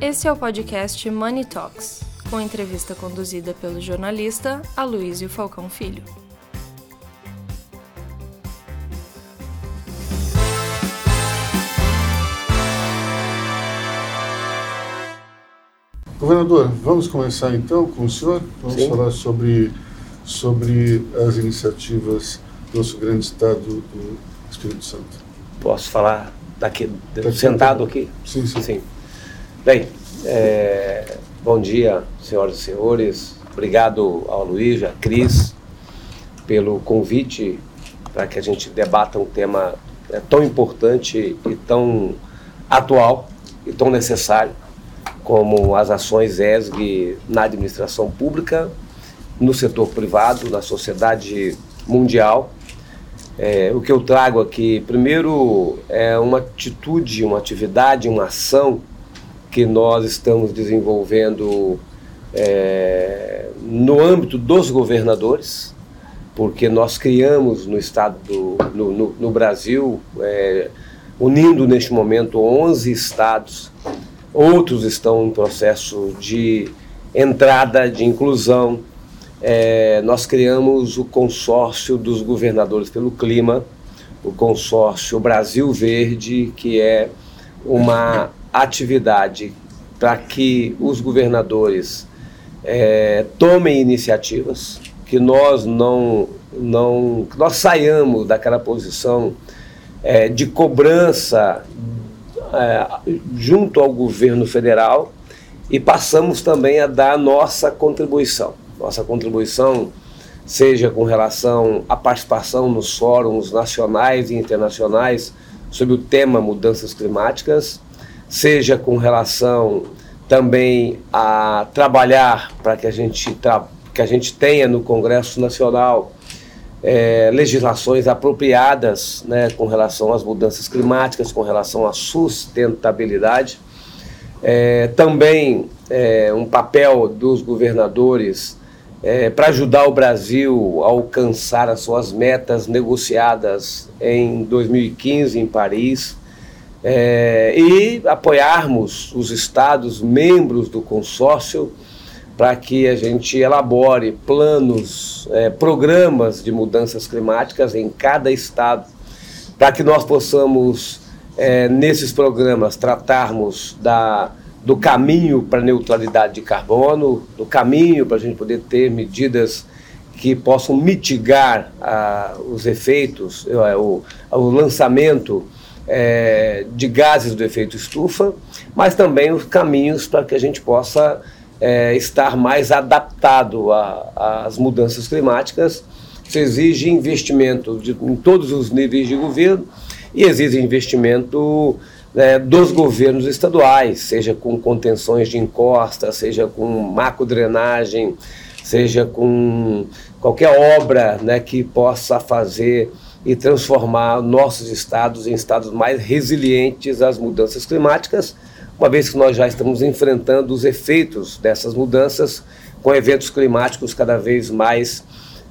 Esse é o podcast Money Talks, com entrevista conduzida pelo jornalista Aloysio Falcão Filho. Governador, vamos começar então com o senhor. Vamos Sim. falar sobre, sobre as iniciativas do nosso grande estado do Espírito Santo. Posso falar daqui, Tá sentado sentado. aqui? Sim, sim. Sim. Bem, é, bom dia, senhoras e senhores. Obrigado ao Luiz, a Cris, pelo convite para que a gente debata um tema é, tão importante e tão atual e tão necessário como as ações ESG na administração pública, no setor privado, na sociedade mundial. É, o que eu trago aqui, primeiro, é uma atitude, uma atividade, uma ação que nós estamos desenvolvendo é, no âmbito dos governadores, porque nós criamos no estado do, no, no, no Brasil, é, unindo neste momento 11 estados, outros estão em processo de entrada, de inclusão. É, nós criamos o consórcio dos governadores pelo clima, o consórcio Brasil Verde, que é uma atividade para que os governadores é, tomem iniciativas, que nós não, não que nós saiamos daquela posição é, de cobrança é, junto ao governo federal e passamos também a dar nossa contribuição. Nossa contribuição seja com relação à participação nos fóruns nacionais e internacionais sobre o tema mudanças climáticas, seja com relação também a trabalhar para que a gente que a gente tenha no Congresso Nacional é, legislações apropriadas né, com relação às mudanças climáticas, com relação à sustentabilidade. É, também é, um papel dos governadores é, para ajudar o Brasil a alcançar as suas metas negociadas em 2015 em Paris é, e apoiarmos os estados membros do consórcio para que a gente elabore planos, é, programas de mudanças climáticas em cada estado, para que nós possamos, é, nesses programas, tratarmos da, do caminho para a neutralidade de carbono, do caminho para a gente poder ter medidas que possam mitigar ah, os efeitos, eh, o, o lançamento eh, de gases do efeito estufa, mas também os caminhos para que a gente possa é, estar mais adaptado às mudanças climáticas. Isso exige investimento de, em todos os níveis de governo e exige investimento né, dos governos estaduais, seja com contenções de encosta, seja com macro-drenagem, seja com qualquer obra né, que possa fazer e transformar nossos estados em estados mais resilientes às mudanças climáticas uma vez que nós já estamos enfrentando os efeitos dessas mudanças com eventos climáticos cada vez mais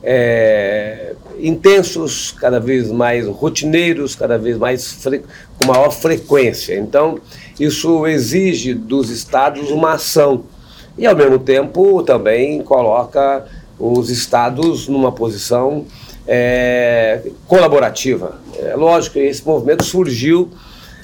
é, intensos, cada vez mais rotineiros, cada vez mais com maior frequência. Então, isso exige dos estados uma ação e, ao mesmo tempo, também coloca os estados numa posição é, colaborativa. É lógico esse movimento surgiu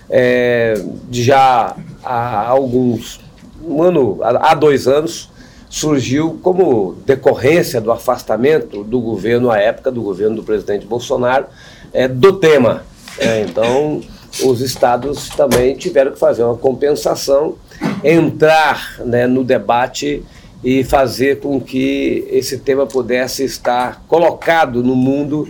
é, já há alguns, um ano, há dois anos, surgiu como decorrência do afastamento do governo à época, do governo do presidente Bolsonaro, é, do tema. É, então, os estados também tiveram que fazer uma compensação, entrar né, no debate e fazer com que esse tema pudesse estar colocado no mundo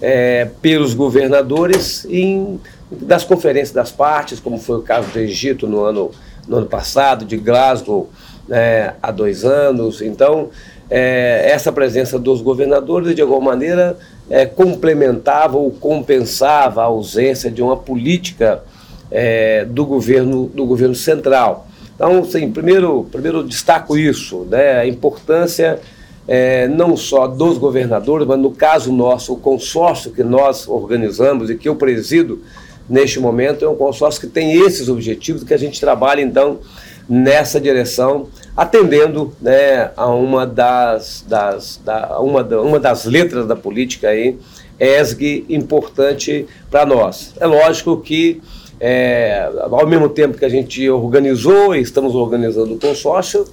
é, pelos governadores em das conferências das partes, como foi o caso do Egito no ano, no ano passado, de Glasgow né, há dois anos. Então, é, essa presença dos governadores, de alguma maneira, é, complementava ou compensava a ausência de uma política é, do, governo, do governo central. Então, sim, primeiro, primeiro destaco isso, né, a importância é, não só dos governadores, mas no caso nosso, o consórcio que nós organizamos e que eu presido, neste momento é um consórcio que tem esses objetivos, que a gente trabalha então nessa direção, atendendo né, a uma das, das, da, uma, da, uma das letras da política aí, ESG importante para nós. É lógico que, é, ao mesmo tempo que a gente organizou e estamos organizando o consórcio,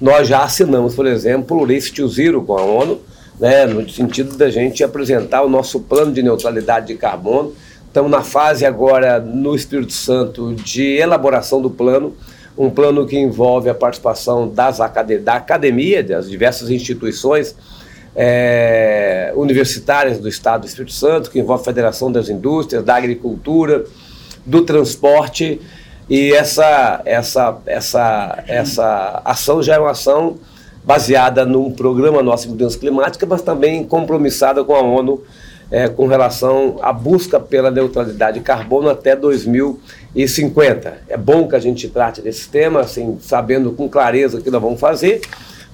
nós já assinamos, por exemplo, o Race to Zero com a ONU, né, no sentido da gente apresentar o nosso plano de neutralidade de carbono. Estamos na fase agora, no Espírito Santo, de elaboração do plano, um plano que envolve a participação das, da academia, das diversas instituições, é, universitárias do Estado do Espírito Santo, que envolve a Federação das Indústrias, da Agricultura, do Transporte, e essa, essa, essa, essa ação já é uma ação baseada num programa nosso de mudança climática, mas também compromissada com a ONU é, com relação à busca pela neutralidade de carbono até 2050. É bom que a gente trate desse tema, assim, sabendo com clareza o que nós vamos fazer,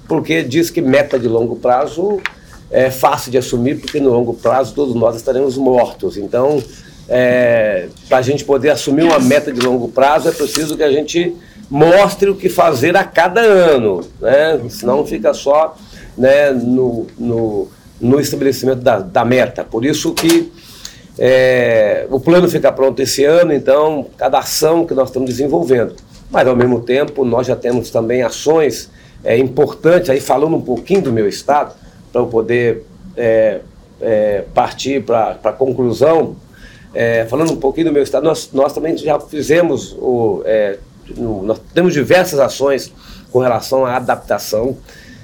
porque diz que meta de longo prazo é fácil de assumir, porque no longo prazo todos nós estaremos mortos. Então, é, para a gente poder assumir uma meta de longo prazo, é preciso que a gente mostre o que fazer a cada ano, né? senão fica só né, no, no, no estabelecimento da, da, meta. Por isso que é, o plano fica pronto esse ano, então, cada ação que nós estamos desenvolvendo. Mas, ao mesmo tempo, nós já temos também ações é, importantes, aí falando um pouquinho do meu estado, para eu poder é, é, partir para a conclusão, é, falando um pouquinho do meu estado, nós, nós também já fizemos, o, é, nós temos diversas ações com relação à adaptação.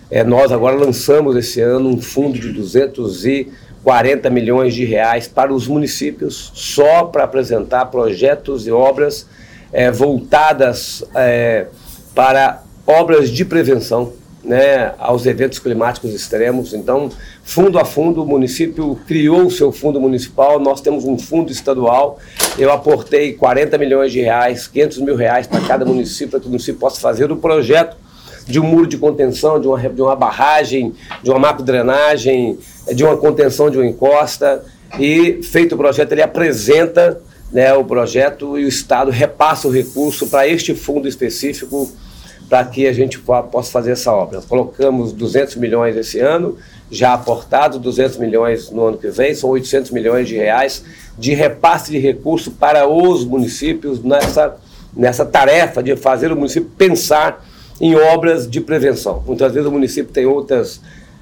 É, nós agora lançamos esse ano um fundo de 240 milhões de reais para os municípios, só para apresentar projetos e obras é, voltadas é, para obras de prevenção né, aos eventos climáticos extremos. Então, fundo a fundo, o município criou o seu fundo municipal, nós temos um fundo estadual. Eu aportei 40 milhões de reais, 500 mil reais para cada município, para que o município possa fazer o projeto de um muro de contenção, de uma, de uma barragem, de uma macro-drenagem, de uma contenção de uma encosta. E, feito o projeto, ele apresenta né, o projeto e o Estado repassa o recurso para este fundo específico para que a gente possa fazer essa obra. Colocamos 200 milhões esse ano, já aportados 200 milhões no ano que vem, são 800 milhões de reais de repasse de recurso para os municípios nessa, nessa tarefa de fazer o município pensar em obras de prevenção. Muitas vezes o município tem outras,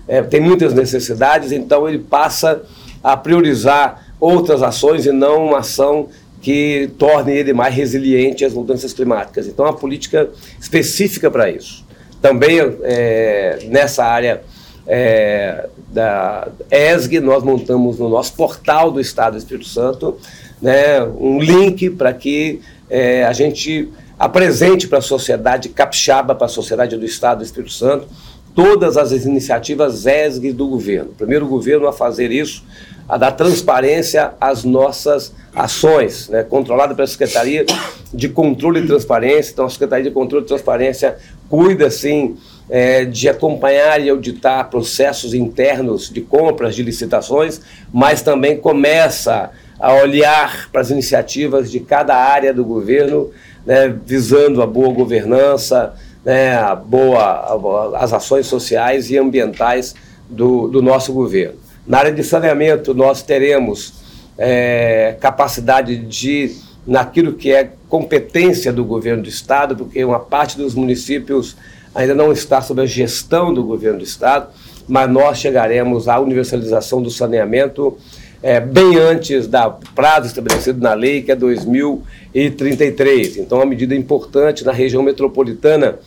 é, tem muitas necessidades, então ele passa a priorizar outras ações e não uma ação que torne ele mais resiliente às mudanças climáticas. Então, uma política específica para isso. Também é, nessa área é, da ESG, nós montamos no nosso portal do Estado do Espírito Santo né, um link para que é, a gente apresente para a sociedade capixaba, para a sociedade do Estado do Espírito Santo, todas as iniciativas ESG do governo. Primeiro governo a fazer isso a dar transparência às nossas ações, né, controlada pela Secretaria de Controle e Transparência. Então, a Secretaria de Controle e Transparência cuida, sim, é, de acompanhar e auditar processos internos de compras, de licitações, mas também começa a olhar para as iniciativas de cada área do governo, né, visando a boa governança, né, a boa, as ações sociais e ambientais do, do nosso governo. Na área de saneamento, nós teremos é, capacidade de, naquilo que é competência do governo do Estado, porque uma parte dos municípios ainda não está sob a gestão do governo do Estado, mas nós chegaremos à universalização do saneamento é, bem antes do prazo estabelecido na lei, que é 2033. Então, é uma medida importante na região metropolitana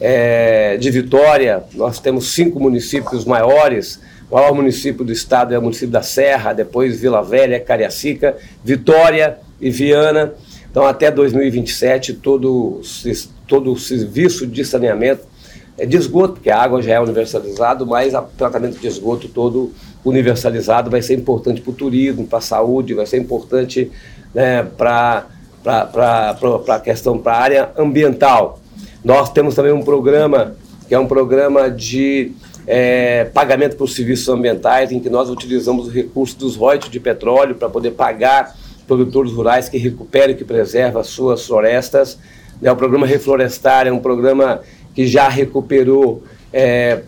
é, de Vitória. Nós temos cinco municípios maiores o maior município do estado é o município da Serra, depois Vila Velha, Cariacica, Vitória e Viana. Então, até 2027, todo, todo o serviço de saneamento é de esgoto, porque a água já é universalizada, mas o tratamento de esgoto todo universalizado vai ser importante para o turismo, para a saúde, vai ser importante né, para a questão, para a área ambiental. Nós temos também um programa, que é um programa de é, pagamento por serviços ambientais, em que nós utilizamos o recurso dos royalties de petróleo para poder pagar produtores rurais que recuperam e que preservam as suas florestas Né? O programa Reflorestar é um programa que já recuperou é,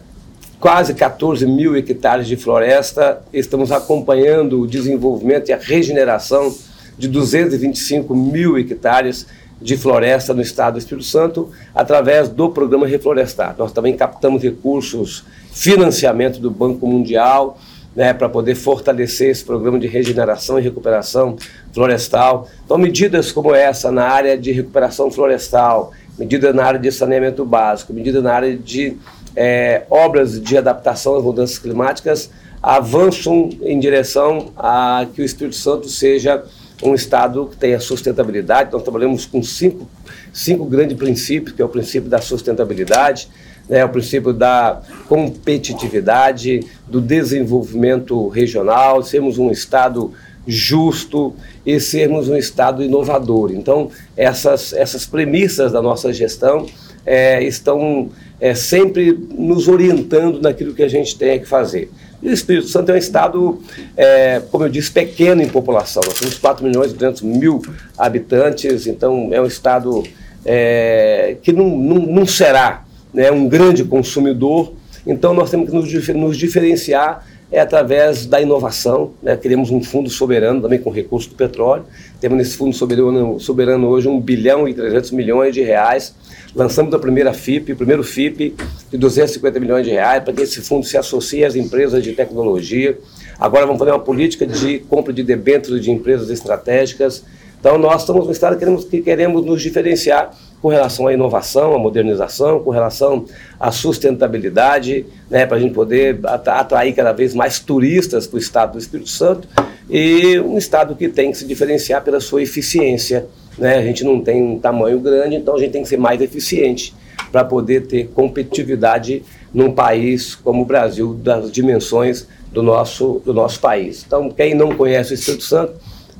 quase 14 mil hectares de floresta. Estamos acompanhando o desenvolvimento e a regeneração de 225 mil hectares de floresta no estado do Espírito Santo através do programa Reflorestar. Nós também captamos recursos, financiamento do Banco Mundial, né, para poder fortalecer esse programa de regeneração e recuperação florestal. Então, medidas como essa na área de recuperação florestal, medidas na área de saneamento básico, medidas na área de é, obras de adaptação às mudanças climáticas avançam em direção a que o Espírito Santo seja um Estado que tenha sustentabilidade. Nós trabalhamos com cinco, cinco grandes princípios, que é o princípio da sustentabilidade, né, o princípio da competitividade, do desenvolvimento regional, sermos um Estado justo e sermos um Estado inovador. Então, essas, essas premissas da nossa gestão é, estão é, sempre nos orientando naquilo que a gente tem que fazer. E o Espírito Santo é um estado, é, como eu disse, pequeno em população. Nós temos 4 milhões e 200 mil habitantes, então é um estado é, que não, não, não será né, um grande consumidor. Então nós temos que nos, nos diferenciar é através da inovação. Né? Um fundo soberano também com recurso do petróleo. Temos nesse fundo soberano, soberano hoje 1 bilhão e 300 milhões de reais Lançamos a primeira FIP, o primeiro FIP de 250 milhões de reais, para que esse fundo se associe às empresas de tecnologia. Agora vamos fazer uma política de compra de debêntures de empresas estratégicas. Então nós estamos no estado que queremos, que queremos nos diferenciar com relação à inovação, à modernização, com relação à sustentabilidade, né, para a gente poder atrair cada vez mais turistas para o estado do Espírito Santo e um estado que tem que se diferenciar pela sua eficiência né? A gente não tem um tamanho grande, então a gente tem que ser mais eficiente para poder ter competitividade num país como o Brasil, das dimensões do nosso, do nosso país. Então, quem não conhece o Espírito Santo,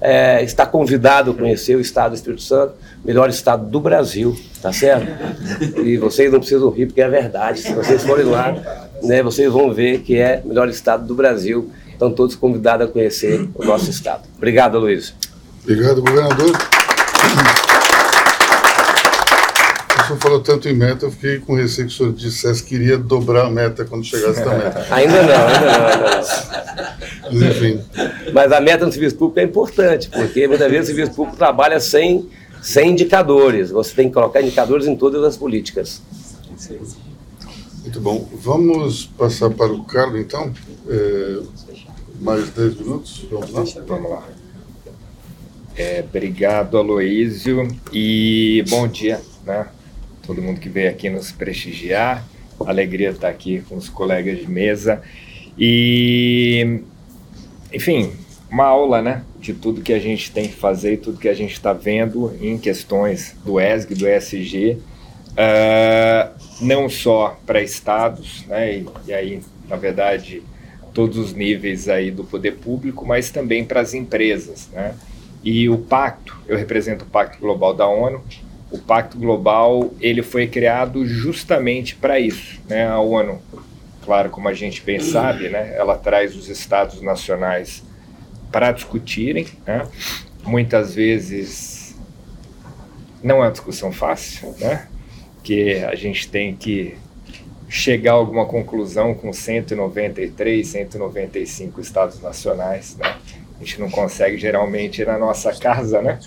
é, está convidado a conhecer o estado do Espírito Santo, melhor estado do Brasil, tá certo? E vocês não precisam rir, porque é verdade. Se vocês forem lá, né, vocês vão ver que é o melhor estado do Brasil. Estão todos convidados a conhecer o nosso estado. Obrigado, Luiz. Obrigado, governador. O senhor falou tanto em meta, eu fiquei com receio que o senhor dissesse que iria dobrar a meta quando chegasse a meta. Ainda não, ainda não, ainda não. Mas, enfim. Mas a meta no serviço público é importante, porque muitas vezes o serviço público trabalha sem, sem indicadores. Você tem que colocar indicadores em todas as políticas. Muito bom. Vamos passar para o Carlos, então. É, mais 10 minutos? Vamos lá? Vamos lá. É, obrigado, Aloísio, e bom dia, né? Todo mundo que veio aqui nos prestigiar. Alegria estar aqui com os colegas de mesa. E, enfim, uma aula, né? De tudo que a gente tem que fazer e tudo que a gente está vendo em questões do ESG, do ESG, uh, ah, não só para estados, né? E, e aí, na verdade, todos os níveis aí do poder público, mas também para as empresas, né? E o pacto, eu represento o Pacto Global da ONU. O Pacto Global ele foi criado justamente para isso. Né? A ONU, claro, como a gente bem sabe, né? ela traz os estados nacionais para discutirem. Né? Muitas vezes não é uma discussão fácil, né? que a gente tem que chegar a alguma conclusão com 193, 195 estados nacionais, né? A gente não consegue geralmente na nossa casa, né?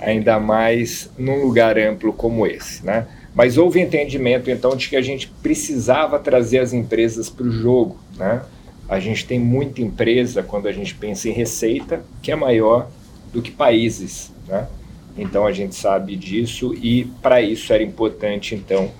Ainda mais num lugar amplo como esse, né? Mas houve entendimento então de que a gente precisava trazer as empresas para o jogo, né? A gente tem muita empresa quando a gente pensa em receita que é maior do que países, né? Então a gente sabe disso e para isso era importante então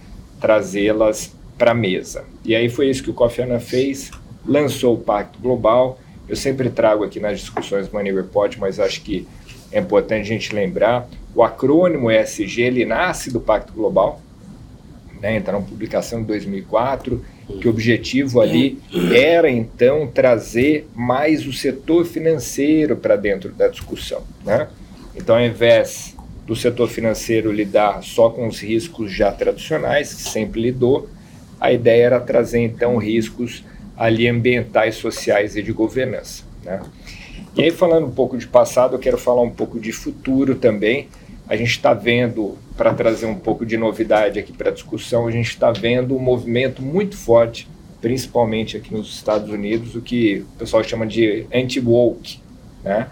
trazê-las para a mesa. E aí foi isso que o Kofi fez, lançou o Pacto Global eu sempre trago aqui nas discussões Money Report, mas acho que é importante a gente lembrar, o acrônimo ESG, ele nasce do Pacto Global, né, então publicação em 2004, que o objetivo ali era então trazer mais o setor financeiro para dentro da discussão. Né? Então, ao invés do setor financeiro lidar só com os riscos já tradicionais, que sempre lidou, a ideia era trazer então riscos ali ambientais, sociais e de governança. Né? E aí, falando um pouco de passado, eu quero falar um pouco de futuro também. a gente está vendo, para trazer um pouco de novidade aqui para a discussão, a gente está vendo um movimento muito forte, principalmente aqui nos Estados Unidos, o que o pessoal chama de anti-woke, né?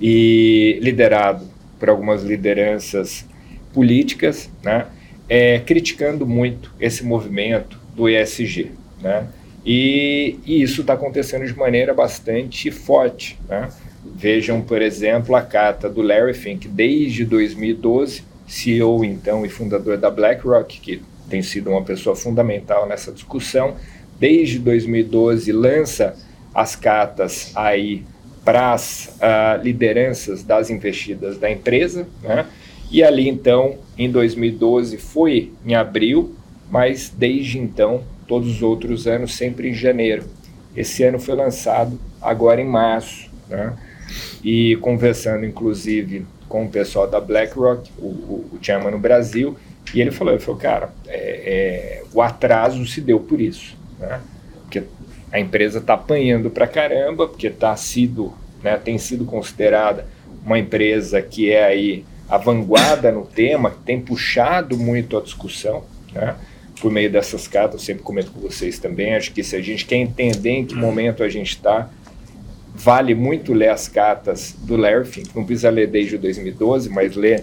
e liderado por algumas lideranças políticas, né? é, criticando muito esse movimento do ESG. Né? E, e isso está acontecendo de maneira bastante forte. Né? Vejam, por exemplo, a carta do Larry Fink, desde 2012, CEO então e fundador da BlackRock, que tem sido uma pessoa fundamental nessa discussão. Desde 2012 lança as cartas aí para as uh, lideranças das investidas da empresa, né? E ali então, em 2012 foi em abril, mas desde então, todos os outros anos sempre em janeiro. Esse ano foi lançado agora em março, né? E conversando inclusive com o pessoal da BlackRock, o, o, o chairman no Brasil, e ele falou, ele falou, cara, é, é, o atraso se deu por isso, né? Porque a empresa está apanhando para caramba, porque tá sido, né, tem sido considerada uma empresa que é aí a vanguarda no tema, que tem puxado muito a discussão, né? Por meio dessas cartas, eu sempre comento com vocês também, acho que se a gente quer entender em que momento a gente está, vale muito ler as cartas do Larry Fink, não precisa ler desde 2012, mas ler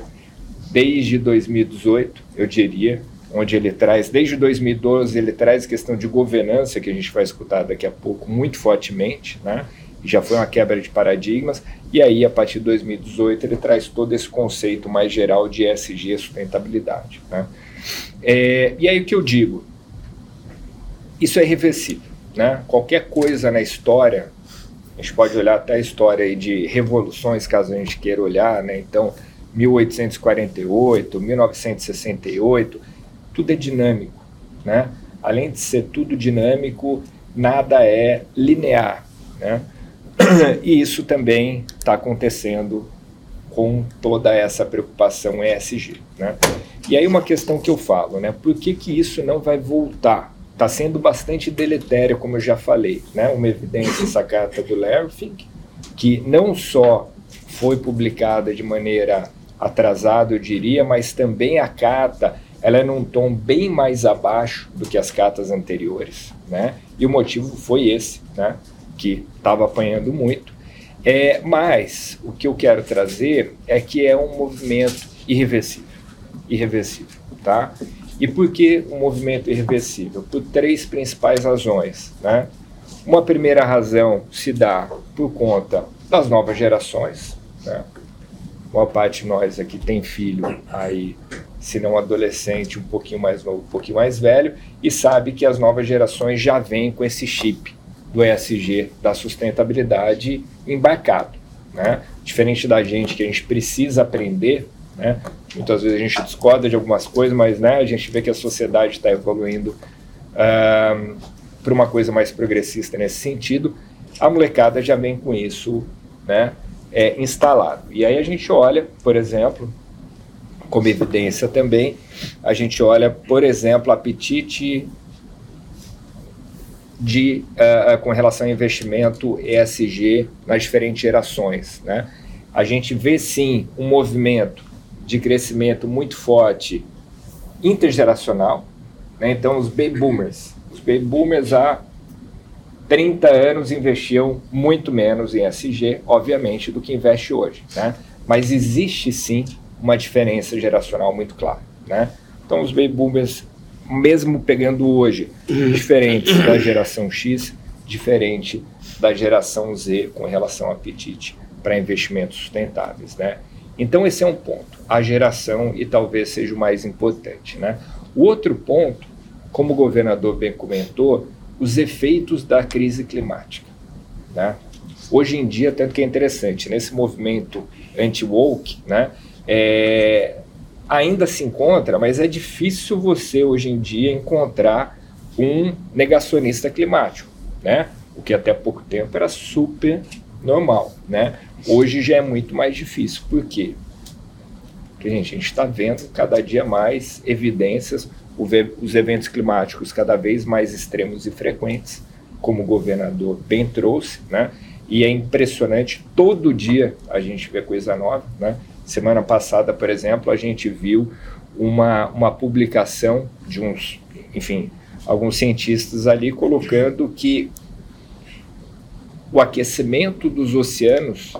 desde 2018, eu diria, onde ele traz, desde 2012, ele traz questão de governança, que a gente vai escutar daqui a pouco muito fortemente, né? já foi uma quebra de paradigmas, e aí a partir de 2018 ele traz todo esse conceito mais geral de ESG, sustentabilidade. Né? É, e aí o que eu digo? Isso é irreversível. Né? Qualquer coisa na história, a gente pode olhar até a história de revoluções, caso a gente queira olhar, né? então 1848, 1968, tudo é dinâmico. Né? Além de ser tudo dinâmico, nada é linear. Né? E isso também está acontecendo com toda essa preocupação ESG. Né? E aí uma questão que eu falo, né? por que, que isso não vai voltar? Está sendo bastante deletério, como eu já falei. Né? Uma evidência, essa carta do Larry Fink, que não só foi publicada de maneira atrasada, eu diria, mas também a carta ela é num tom bem mais abaixo do que as cartas anteriores, né? E o motivo foi esse, né? que estava apanhando muito. É, mas o que eu quero trazer é que é um movimento irreversível. Irreversível, tá? E por que um movimento irreversível? Por três principais razões, né? Uma primeira razão se dá por conta das novas gerações, né? Uma parte de nós aqui tem filho aí, se não adolescente, um pouquinho mais novo, um pouquinho mais velho, e sabe que as novas gerações já vêm com esse chip do ESG, da sustentabilidade embarcado. Né? Diferente da gente, que a gente precisa aprender, né? muitas vezes a gente discorda de algumas coisas, mas né, a gente vê que a sociedade está evoluindo uh, para uma coisa mais progressista nesse sentido. A molecada já vem com isso né, é, instalado. E aí a gente olha, por exemplo, como evidência também, a gente olha, por exemplo, apetite de, uh, com relação ao investimento ESG nas diferentes gerações. Né? A gente vê sim um movimento de crescimento muito forte intergeracional. Né? Então, os baby boomers, os baby boomers há 30 anos investiam muito menos em ESG, obviamente, do que investe hoje. Né? Mas existe sim uma diferença geracional muito clara. Né? Então, os baby boomers mesmo pegando hoje, diferente da geração X, diferente da geração Z com relação ao apetite para investimentos sustentáveis, né? Então esse é um ponto, a geração e talvez seja o mais importante, né? O outro ponto, como o governador bem comentou, os efeitos da crise climática, né? Hoje em dia, tanto que é interessante, nesse movimento anti-woke, né? É, ainda se encontra, mas é difícil você hoje em dia encontrar um negacionista climático, né? O que até pouco tempo era super normal, né? Hoje já é muito mais difícil. Por quê? Porque gente, a gente está vendo cada dia mais evidências, os eventos climáticos cada vez mais extremos e frequentes, como o governador bem trouxe, né? E é impressionante, todo dia a gente vê coisa nova, né? Semana passada, por exemplo, a gente viu uma, uma publicação de uns, enfim, alguns cientistas ali colocando que o aquecimento dos oceanos,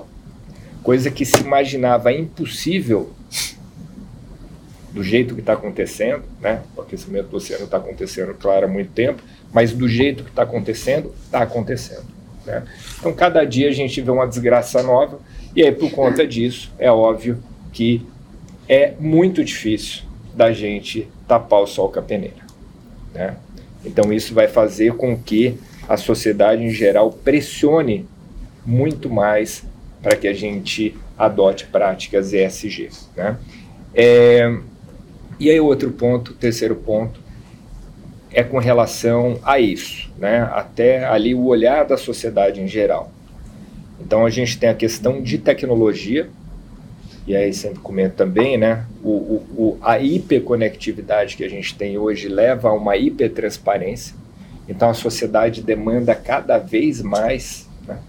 coisa que se imaginava impossível do jeito que está acontecendo, né? O aquecimento do oceano está acontecendo, claro, há muito tempo, mas do jeito que está acontecendo, está acontecendo. Né? Então, cada dia a gente vê uma desgraça nova, e aí, por conta disso, é óbvio que é muito difícil da gente tapar o sol com a peneira. Né? Então, isso vai fazer com que a sociedade em geral pressione muito mais para que a gente adote práticas ESG. Né? É, e aí, outro ponto, terceiro ponto, é com relação a isso, né? até ali o olhar da sociedade em geral. Então, a gente tem a questão de tecnologia, e aí sempre comento também, né? O, o, o, a hiperconectividade que a gente tem hoje leva a uma hipertransparência. Então a sociedade demanda cada vez mais, está né?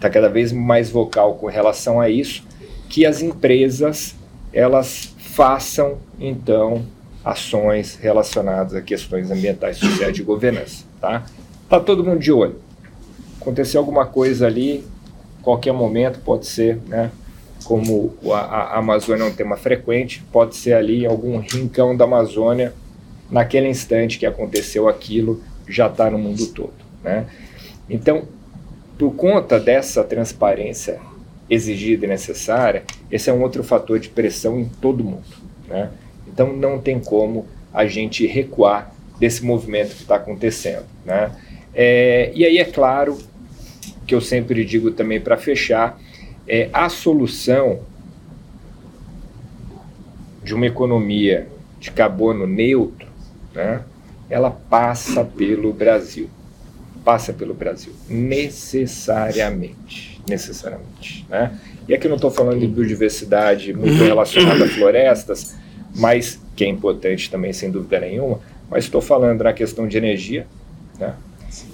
Tá cada vez mais vocal com relação a isso, que as empresas elas façam então ações relacionadas a questões ambientais, sociais e governança, tá? Tá todo mundo de olho. Aconteceu alguma coisa ali, qualquer momento pode ser, né? como a, a Amazônia é um tema frequente, pode ser ali algum rincão da Amazônia, naquele instante que aconteceu aquilo, já está no mundo todo. Né? Então, por conta dessa transparência exigida e necessária, esse é um outro fator de pressão em todo mundo. Né? Então, não tem como a gente recuar desse movimento que está acontecendo. Né? É, e aí, é claro, que eu sempre digo também para fechar, é, a solução de uma economia de carbono neutro, né, ela passa pelo Brasil. Passa pelo Brasil, necessariamente. Necessariamente. Né? E aqui eu não estou falando de biodiversidade muito relacionada a florestas, mas que é importante também, sem dúvida nenhuma, mas estou falando na questão de energia. Né?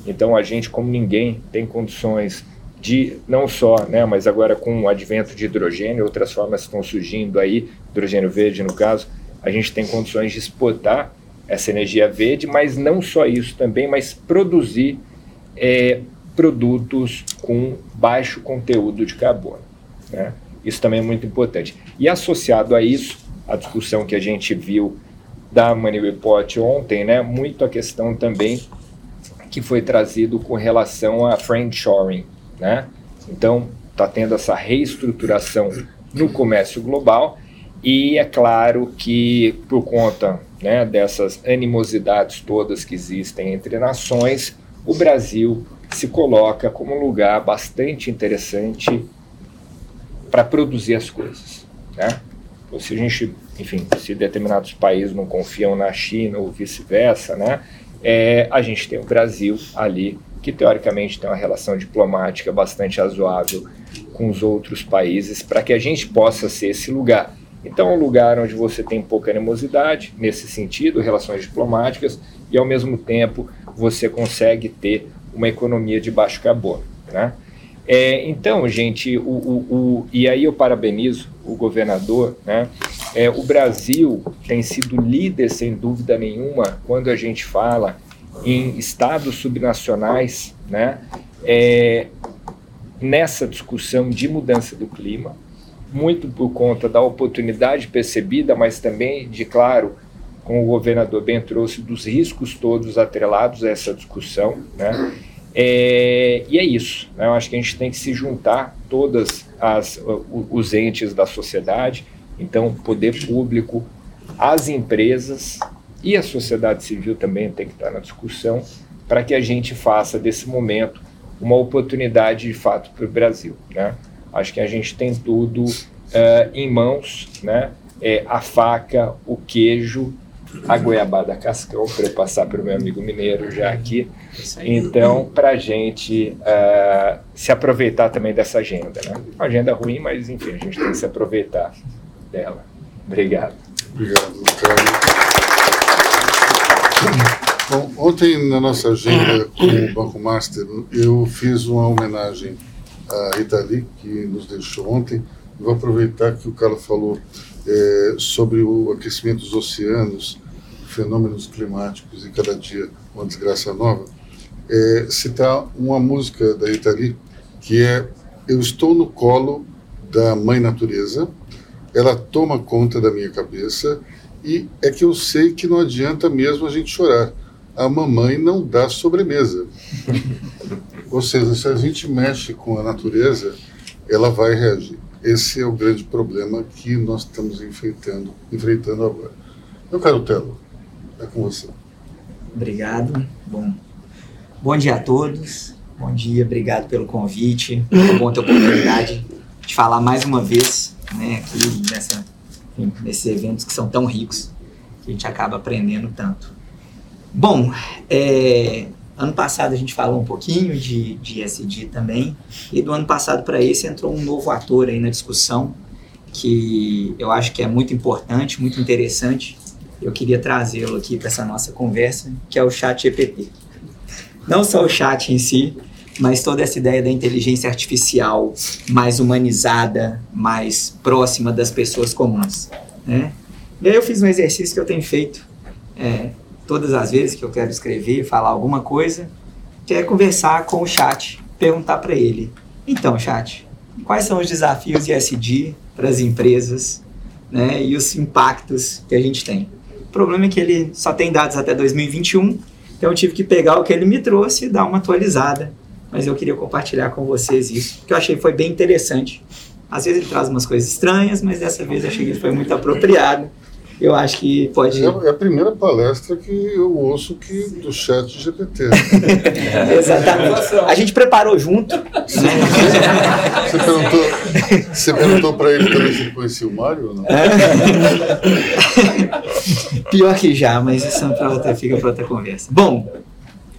Então a gente, como ninguém, tem condições de não só, né, mas agora com o advento de hidrogênio, outras formas estão surgindo aí, hidrogênio verde no caso, a gente tem condições de exportar essa energia verde, mas não só isso também, mas produzir é, produtos com baixo conteúdo de carbono. Né? Isso também é muito importante. E associado a isso, a discussão que a gente viu da Money Report ontem, né, muito a questão também que foi trazido com relação a friendshoring, né? Então, está tendo essa reestruturação no comércio global e é claro que por conta né, dessas animosidades todas que existem entre nações, o Brasil se coloca como um lugar bastante interessante para produzir as coisas. Né? Se a gente, enfim, se determinados países não confiam na China ou vice-versa, né, é, a gente tem o Brasil ali que teoricamente tem uma relação diplomática bastante razoável com os outros países, para que a gente possa ser esse lugar. Então, é um lugar onde você tem pouca animosidade, nesse sentido, relações diplomáticas, e ao mesmo tempo você consegue ter uma economia de baixo carbono. Né? É, então, gente, o, o, o, e aí eu parabenizo o governador, né? É, o Brasil tem sido líder, sem dúvida nenhuma, quando a gente fala em estados subnacionais, né, é, nessa discussão de mudança do clima, muito por conta da oportunidade percebida, mas também de, claro, como o governador bem trouxe, dos riscos todos atrelados a essa discussão, né? É, e é isso. Né? Eu acho que a gente tem que se juntar todas as os entes da sociedade, então poder público, as empresas, e a sociedade civil também tem que estar na discussão para que a gente faça desse momento uma oportunidade de fato para o Brasil. Né? Acho que a gente tem tudo uh, em mãos, né? É, a faca, o queijo, a goiabada cascão, para eu passar para o meu amigo mineiro já aqui. Então, para a gente uh, se aproveitar também dessa agenda. Né? Uma agenda ruim, mas enfim, a gente tem que se aproveitar dela. Obrigado. Obrigado, Carlos. Bom, ontem na nossa agenda com o Banco Master, eu fiz uma homenagem à Rita Lee, que nos deixou ontem, vou aproveitar que o Carlos falou é, sobre o aquecimento dos oceanos, fenômenos climáticos e cada dia uma desgraça nova, é, citar uma música da Rita Lee, que é Eu estou no colo da Mãe Natureza, ela toma conta da minha cabeça e é que eu sei que não adianta mesmo a gente chorar. A mamãe não dá sobremesa. Ou seja, se a gente mexe com a natureza, ela vai reagir. Esse é o grande problema que nós estamos enfrentando, enfrentando agora. Meu caro Telo, é com você. Obrigado. Bom, bom dia a todos. Bom dia, obrigado pelo convite. Muito bom ter a oportunidade de falar mais uma vez né, aqui nessa, enfim, nesses eventos que são tão ricos, que a gente acaba aprendendo tanto. Bom, é, ano passado a gente falou um pouquinho de, de SD também, e do ano passado para esse entrou um novo ator aí na discussão, que eu acho que é muito importante, muito interessante. Eu queria trazê-lo aqui para essa nossa conversa, que é o Chat GPT. Não só o chat em si, mas toda essa ideia da inteligência artificial mais humanizada, mais próxima das pessoas comuns. Né? E aí eu fiz um exercício que eu tenho feito é, todas as vezes que eu quero escrever, falar alguma coisa, que é conversar com o chat, perguntar para ele: então, chat, quais são os desafios de SD para as empresas né, e os impactos que a gente tem? O problema é que ele só tem dados até 2021, então eu tive que pegar o que ele me trouxe e dar uma atualizada mas eu queria compartilhar com vocês isso, que eu achei que foi bem interessante. Às vezes ele traz umas coisas estranhas, mas dessa vez eu achei que foi muito apropriado. Eu acho que pode. É, é a primeira palestra que eu ouço que do chat GPT. Exatamente. A gente preparou junto. Né? Você perguntou, você perguntou para ele também se ele conhecia o Mário ou não? Pior que já, mas isso é pra outra, fica para outra conversa. Bom,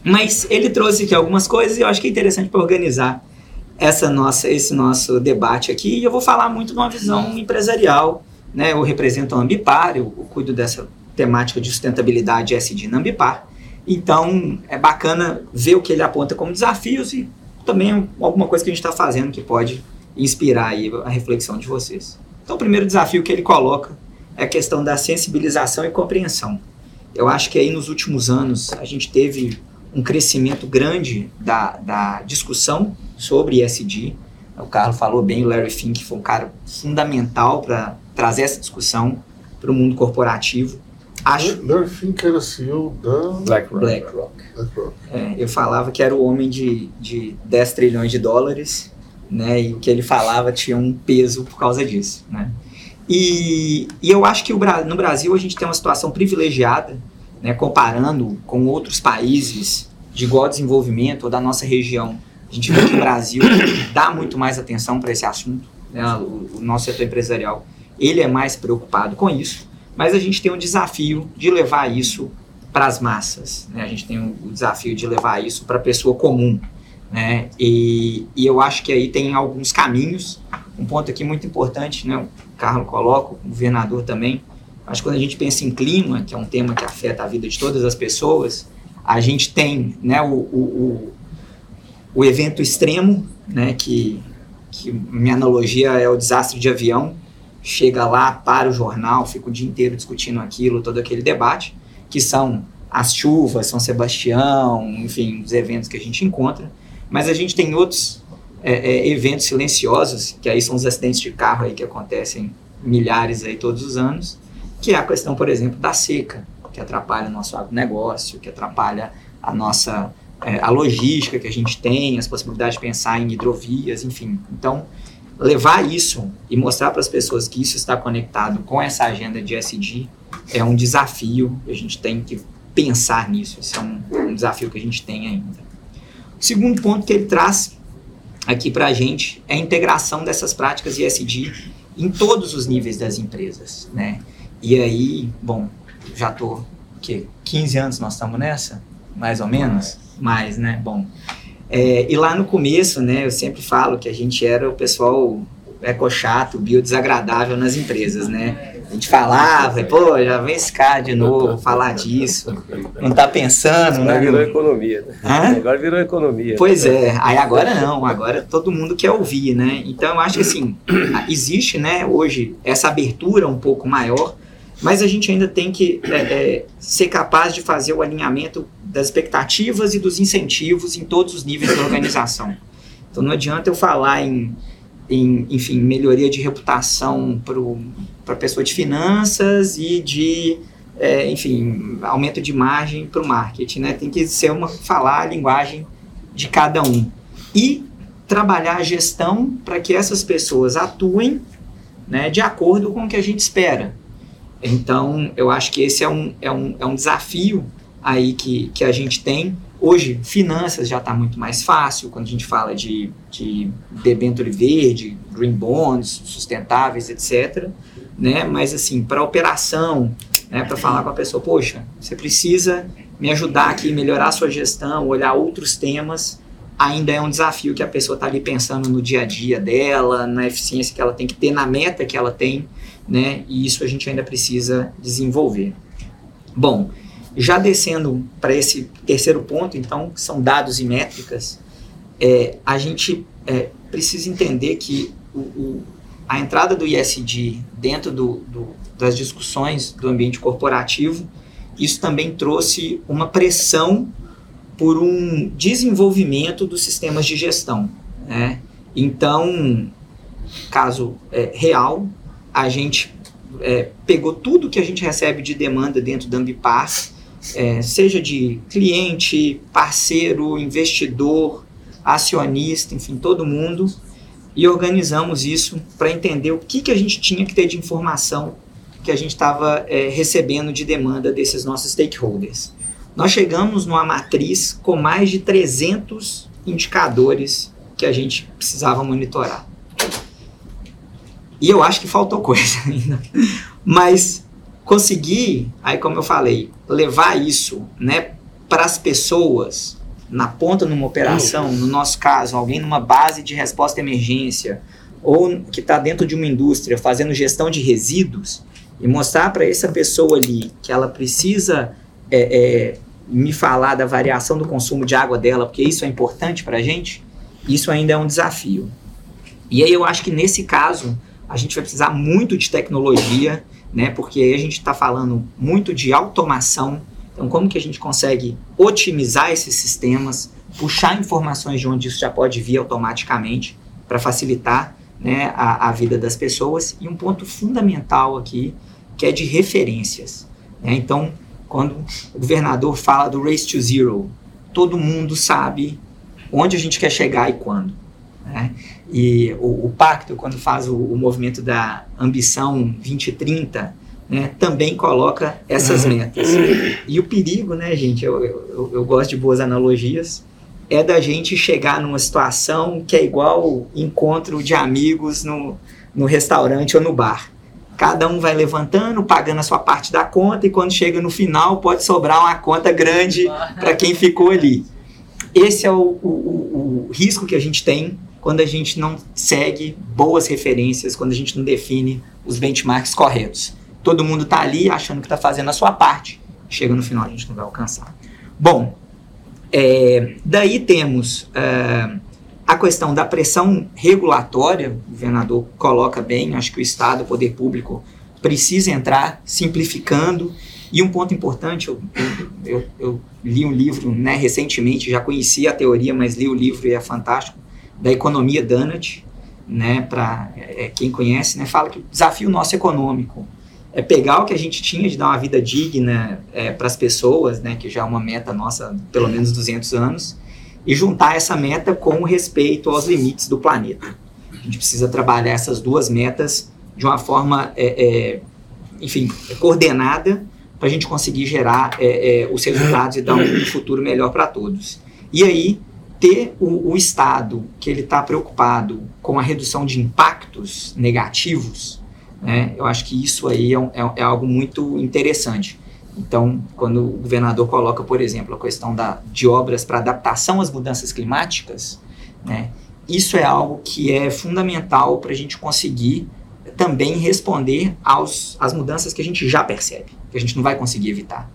mas ele trouxe aqui algumas coisas e eu acho que é interessante para organizar essa nossa, esse nosso debate aqui. E eu vou falar muito de uma visão empresarial. Né? Eu represento a Ambipar, eu, eu cuido dessa temática de sustentabilidade SD na Ambipar. Então, é bacana ver o que ele aponta como desafios e também alguma coisa que a gente está fazendo que pode inspirar aí a reflexão de vocês. Então, o primeiro desafio que ele coloca é a questão da sensibilização e compreensão. Eu acho que aí nos últimos anos a gente teve um crescimento grande da, da discussão sobre ESG. O Carlos falou bem, o Larry Fink foi um cara fundamental para trazer essa discussão para o mundo corporativo. Acho... Larry Fink era CEO da BlackRock. BlackRock. BlackRock. É, eu falava que era o homem de, de 10 trilhões de dólares, né, e o que ele falava tinha um peso por causa disso. Né? E, e eu acho que o, no Brasil a gente tem uma situação privilegiada né, comparando com outros países de igual desenvolvimento ou da nossa região, a gente vê que o Brasil dá muito mais atenção para esse assunto. Né, o, o nosso setor empresarial ele é mais preocupado com isso, mas a gente tem um desafio de levar isso para as massas. Né? A gente tem o desafio de levar isso para a pessoa comum. Né? E, e, eu acho que aí tem alguns caminhos. Um ponto aqui muito importante, né? o Carlos coloca, o governador também, Que quando a gente pensa em clima, que é um tema que afeta a vida de todas as pessoas, a gente tem né, o, o, o, o evento extremo, né, que, que minha analogia é o desastre de avião, chega lá, para o jornal, fica o dia inteiro discutindo aquilo, todo aquele debate, que são as chuvas, São Sebastião, enfim, os eventos que a gente encontra, mas a gente tem outros é, é, eventos silenciosos, que aí são os acidentes de carro aí que acontecem milhares aí todos os anos, que é a questão, por exemplo, da seca, que atrapalha o nosso agronegócio, que atrapalha a nossa é, a logística que a gente tem, as possibilidades de pensar em hidrovias, enfim. Então, levar isso e mostrar para as pessoas que isso está conectado com essa agenda de SD é um desafio, a gente tem que pensar nisso, isso é um, um desafio que a gente tem ainda. O segundo ponto que ele traz aqui para a gente é a integração dessas práticas de SD em todos os níveis das empresas, né? E aí, bom, já tô, que 15 anos nós estamos nessa, mais ou menos, mais, né? Bom, é, e lá no começo, né, eu sempre falo que a gente era o pessoal eco chato, bio desagradável nas empresas, né? A gente falava, pô, já vem esse cara de novo falar disso. Não tá pensando, agora né? virou economia. Né? Hã? Agora virou economia. Pois é, aí agora não, agora todo mundo quer ouvir, né? Então eu acho que assim, existe, né, hoje essa abertura um pouco maior, mas a gente ainda tem que é, é, ser capaz de fazer o alinhamento das expectativas e dos incentivos em todos os níveis da organização. Então não adianta eu falar em, em enfim, melhoria de reputação para a pessoa de finanças e de, é, enfim, aumento de margem para o marketing, né? Tem que ser uma falar a linguagem de cada um e trabalhar a gestão para que essas pessoas atuem, né, de acordo com o que a gente espera. Então, eu acho que esse é um, é um, é um desafio aí que, que a gente tem. Hoje, finanças já está muito mais fácil, quando a gente fala de, de debênture verde, green bonds, sustentáveis, etc. Né? Mas, assim, para operação, né, para falar com a pessoa, poxa, você precisa me ajudar aqui, melhorar a sua gestão, olhar outros temas, ainda é um desafio que a pessoa está ali pensando no dia a dia dela, na eficiência que ela tem que ter, na meta que ela tem, né? E isso a gente ainda precisa desenvolver. Bom, já descendo para esse terceiro ponto, então, que são dados e métricas, é, a gente é, precisa entender que o, o, a entrada do ISD dentro do, do, das discussões do ambiente corporativo, isso também trouxe uma pressão por um desenvolvimento dos sistemas de gestão. Né? Então, caso é, real, a gente é, pegou tudo que a gente recebe de demanda dentro da Ambipar, é, seja de cliente, parceiro, investidor, acionista, enfim, todo mundo, e organizamos isso para entender o que, que a gente tinha que ter de informação que a gente estava é, recebendo de demanda desses nossos stakeholders. Nós chegamos numa matriz com mais de 300 indicadores que a gente precisava monitorar. E eu acho que faltou coisa ainda. Mas conseguir, aí como eu falei, levar isso né, para as pessoas, na ponta numa operação, no nosso caso, alguém numa base de resposta à emergência, ou que está dentro de uma indústria fazendo gestão de resíduos, e mostrar para essa pessoa ali que ela precisa é, é, me falar da variação do consumo de água dela, porque isso é importante para a gente, isso ainda é um desafio. E aí eu acho que nesse caso a gente vai precisar muito de tecnologia, né? Porque aí a gente está falando muito de automação. Então, como que a gente consegue otimizar esses sistemas, puxar informações de onde isso já pode vir automaticamente para facilitar né, a, a, vida das pessoas. E um ponto fundamental aqui, que é de referências. Né? Então, quando o governador fala do Race to Zero, todo mundo sabe onde a gente quer chegar e quando. Né? E o, o, pacto, quando faz o, o, movimento da ambição 2030, né, também coloca essas uhum. metas. E o perigo, né, gente, eu, eu, eu, gosto de boas analogias, é da gente chegar numa situação que é igual encontro de amigos no, no restaurante ou no bar. Cada um vai levantando, pagando a sua parte da conta, e quando chega no final, pode sobrar uma conta grande para quem ficou ali. Esse é o, o, o risco que a gente tem quando a gente não segue boas referências, quando a gente não define os benchmarks corretos. Todo mundo está ali achando que está fazendo a sua parte, chega no final a gente não vai alcançar. Bom, é, daí temos é, a questão da pressão regulatória, o governador coloca bem, acho que o Estado, o poder público, precisa entrar simplificando. E um ponto importante, eu, eu, eu li um livro né, recentemente, já conhecia a teoria, mas li o livro e é fantástico, da economia Donut, né, para é, quem conhece, né, fala que o desafio nosso econômico é pegar o que a gente tinha de dar uma vida digna é, para as pessoas, né, que já é uma meta nossa pelo menos 200 anos, e juntar essa meta com o respeito aos limites do planeta. A gente precisa trabalhar essas duas metas de uma forma, é, é enfim, coordenada para a gente conseguir gerar é, é, os resultados e dar um futuro melhor para todos. E aí, ter o, o Estado que ele está preocupado com a redução de impactos negativos, né, eu acho que isso aí é, é, é, algo muito interessante. Então, quando o governador coloca, por exemplo, a questão da, de obras para adaptação às mudanças climáticas, né, isso é algo que é fundamental para a gente conseguir também responder aos, às mudanças que a gente já percebe, que a gente não vai conseguir evitar.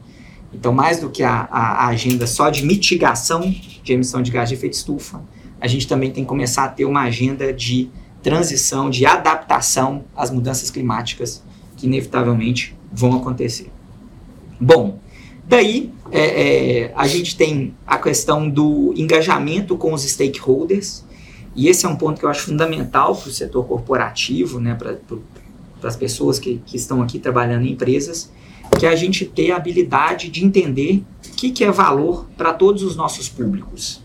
Então, mais do que a, a, a agenda só de mitigação de emissão de gás de efeito estufa, a gente também tem que começar a ter uma agenda de transição, de adaptação às mudanças climáticas que inevitavelmente vão acontecer. Bom, daí é, é, a gente tem a questão do engajamento com os stakeholders, e esse é um ponto que eu acho fundamental para o setor corporativo, né, para as pessoas que, que estão aqui trabalhando em empresas, que é a gente ter a habilidade de entender o que, que é valor para todos os nossos públicos.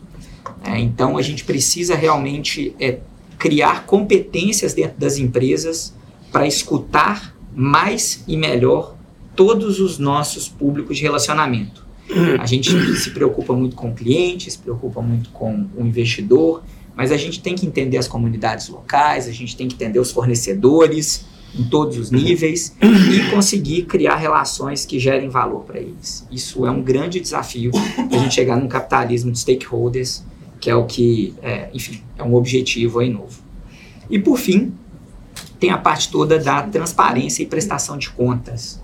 É, então, a gente precisa realmente é, criar competências dentro das empresas para escutar mais e melhor todos os nossos públicos de relacionamento. A gente se preocupa muito com o cliente, se preocupa muito com o investidor, mas a gente tem que entender as comunidades locais, a gente tem que entender os fornecedores em todos os níveis e conseguir criar relações que gerem valor para eles. Isso é um grande desafio para a gente chegar num capitalismo de stakeholders, que é o que, é, enfim, é um objetivo aí novo. E por fim, tem a parte toda da transparência e prestação de contas.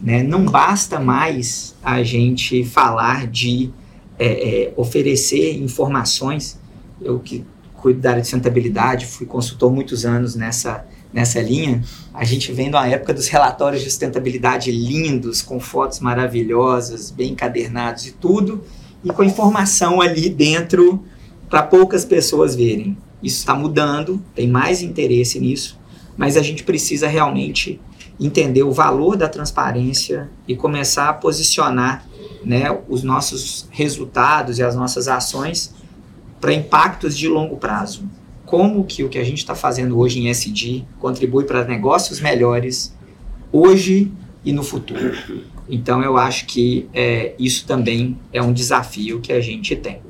Né? Não basta mais a gente falar de é, é, oferecer informações. Eu que cuido da área de sustentabilidade, fui consultor muitos anos nessa, nessa linha. A gente vem de época dos relatórios de sustentabilidade lindos, com fotos maravilhosas, bem encadernados e tudo, e com informação ali dentro para poucas pessoas verem. Isso está mudando, tem mais interesse nisso, mas a gente precisa realmente entender o valor da transparência e começar a posicionar né, os nossos resultados e as nossas ações para impactos de longo prazo. Como que o que a gente está fazendo hoje em SD contribui para negócios melhores hoje e no futuro. Então eu acho que é, isso também é um desafio que a gente tem.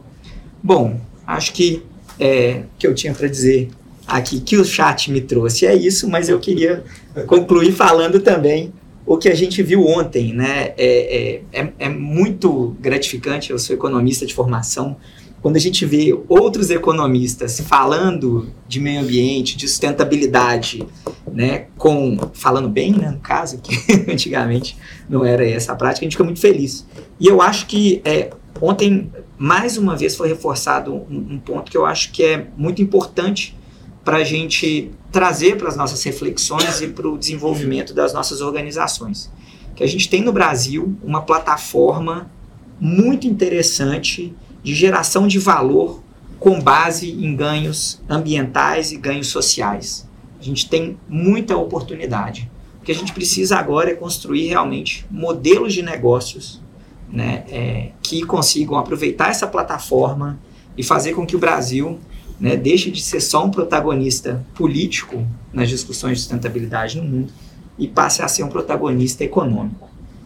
Bom, acho que é, que eu tinha para dizer aqui que o chat me trouxe é isso, mas eu queria concluir falando também o que a gente viu ontem, né? É, é, é, é muito gratificante, eu sou economista de formação, quando a gente vê outros economistas falando de meio ambiente, de sustentabilidade, né, com falando bem, né, no caso, que antigamente não era essa a prática, a gente fica muito feliz. E eu acho que é, ontem mais uma vez foi reforçado um, um ponto que eu acho que é muito importante para a gente trazer para as nossas reflexões e para o desenvolvimento das nossas organizações. Que a gente tem no Brasil uma plataforma muito interessante de geração de valor com base em ganhos ambientais e ganhos sociais. A gente tem muita oportunidade. O que a gente precisa agora é construir realmente modelos de negócios né, é, que consigam aproveitar essa plataforma e fazer com que o Brasil né, deixe de ser só um protagonista político nas discussões de sustentabilidade no mundo e passe a ser um protagonista econômico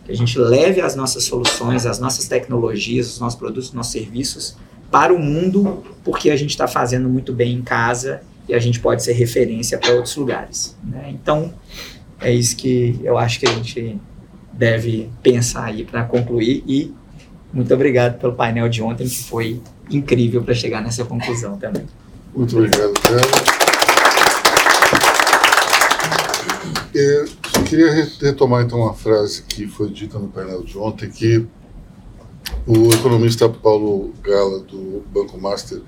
que a gente leve as nossas soluções, as nossas tecnologias, os nossos produtos, os nossos serviços para o mundo, porque a gente está fazendo muito bem em casa e a gente pode ser referência para outros lugares. Né? Então, é isso que eu acho que a gente deve pensar aí para concluir e muito obrigado pelo painel de ontem, que foi incrível para chegar nessa conclusão também. Muito obrigado, Pedro. Queria retomar então uma frase que foi dita no painel de ontem, que o economista Paulo Gala, do Banco Master,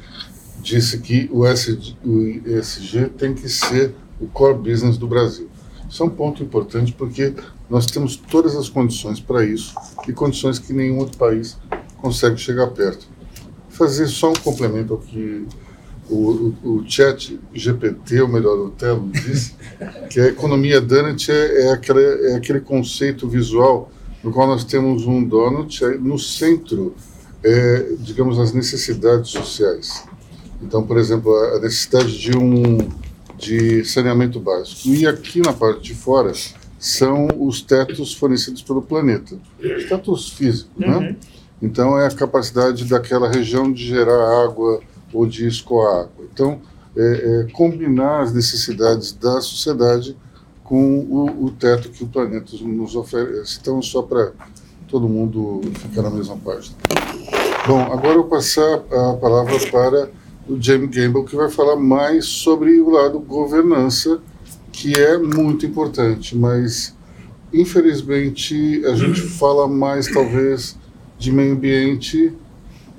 disse que o ESG tem que ser o core business do Brasil. Isso é um ponto importante porque nós temos todas as condições para isso e condições que nenhum outro país consegue chegar perto. Fazer só um complemento ao que o, o, o chat GPT, ou melhor, o Telo, disse que a economia donut é, é, aquela, é aquele conceito visual no qual nós temos um donut no centro, é, digamos, as necessidades sociais. Então, por exemplo, a necessidade de um de saneamento básico. E aqui na parte de fora são os tetos fornecidos pelo planeta, os tetos físicos, né? uhum. né? Então é a capacidade daquela região de gerar água, ou de escoar água. Então, é, é, combinar as necessidades da sociedade com o, o, teto que o planeta nos oferece. Então, só para todo mundo ficar na mesma página. Bom, agora eu passar a palavra para o Jamie Gamble, que vai falar mais sobre o lado governança que é muito importante, mas infelizmente a gente fala mais talvez de meio ambiente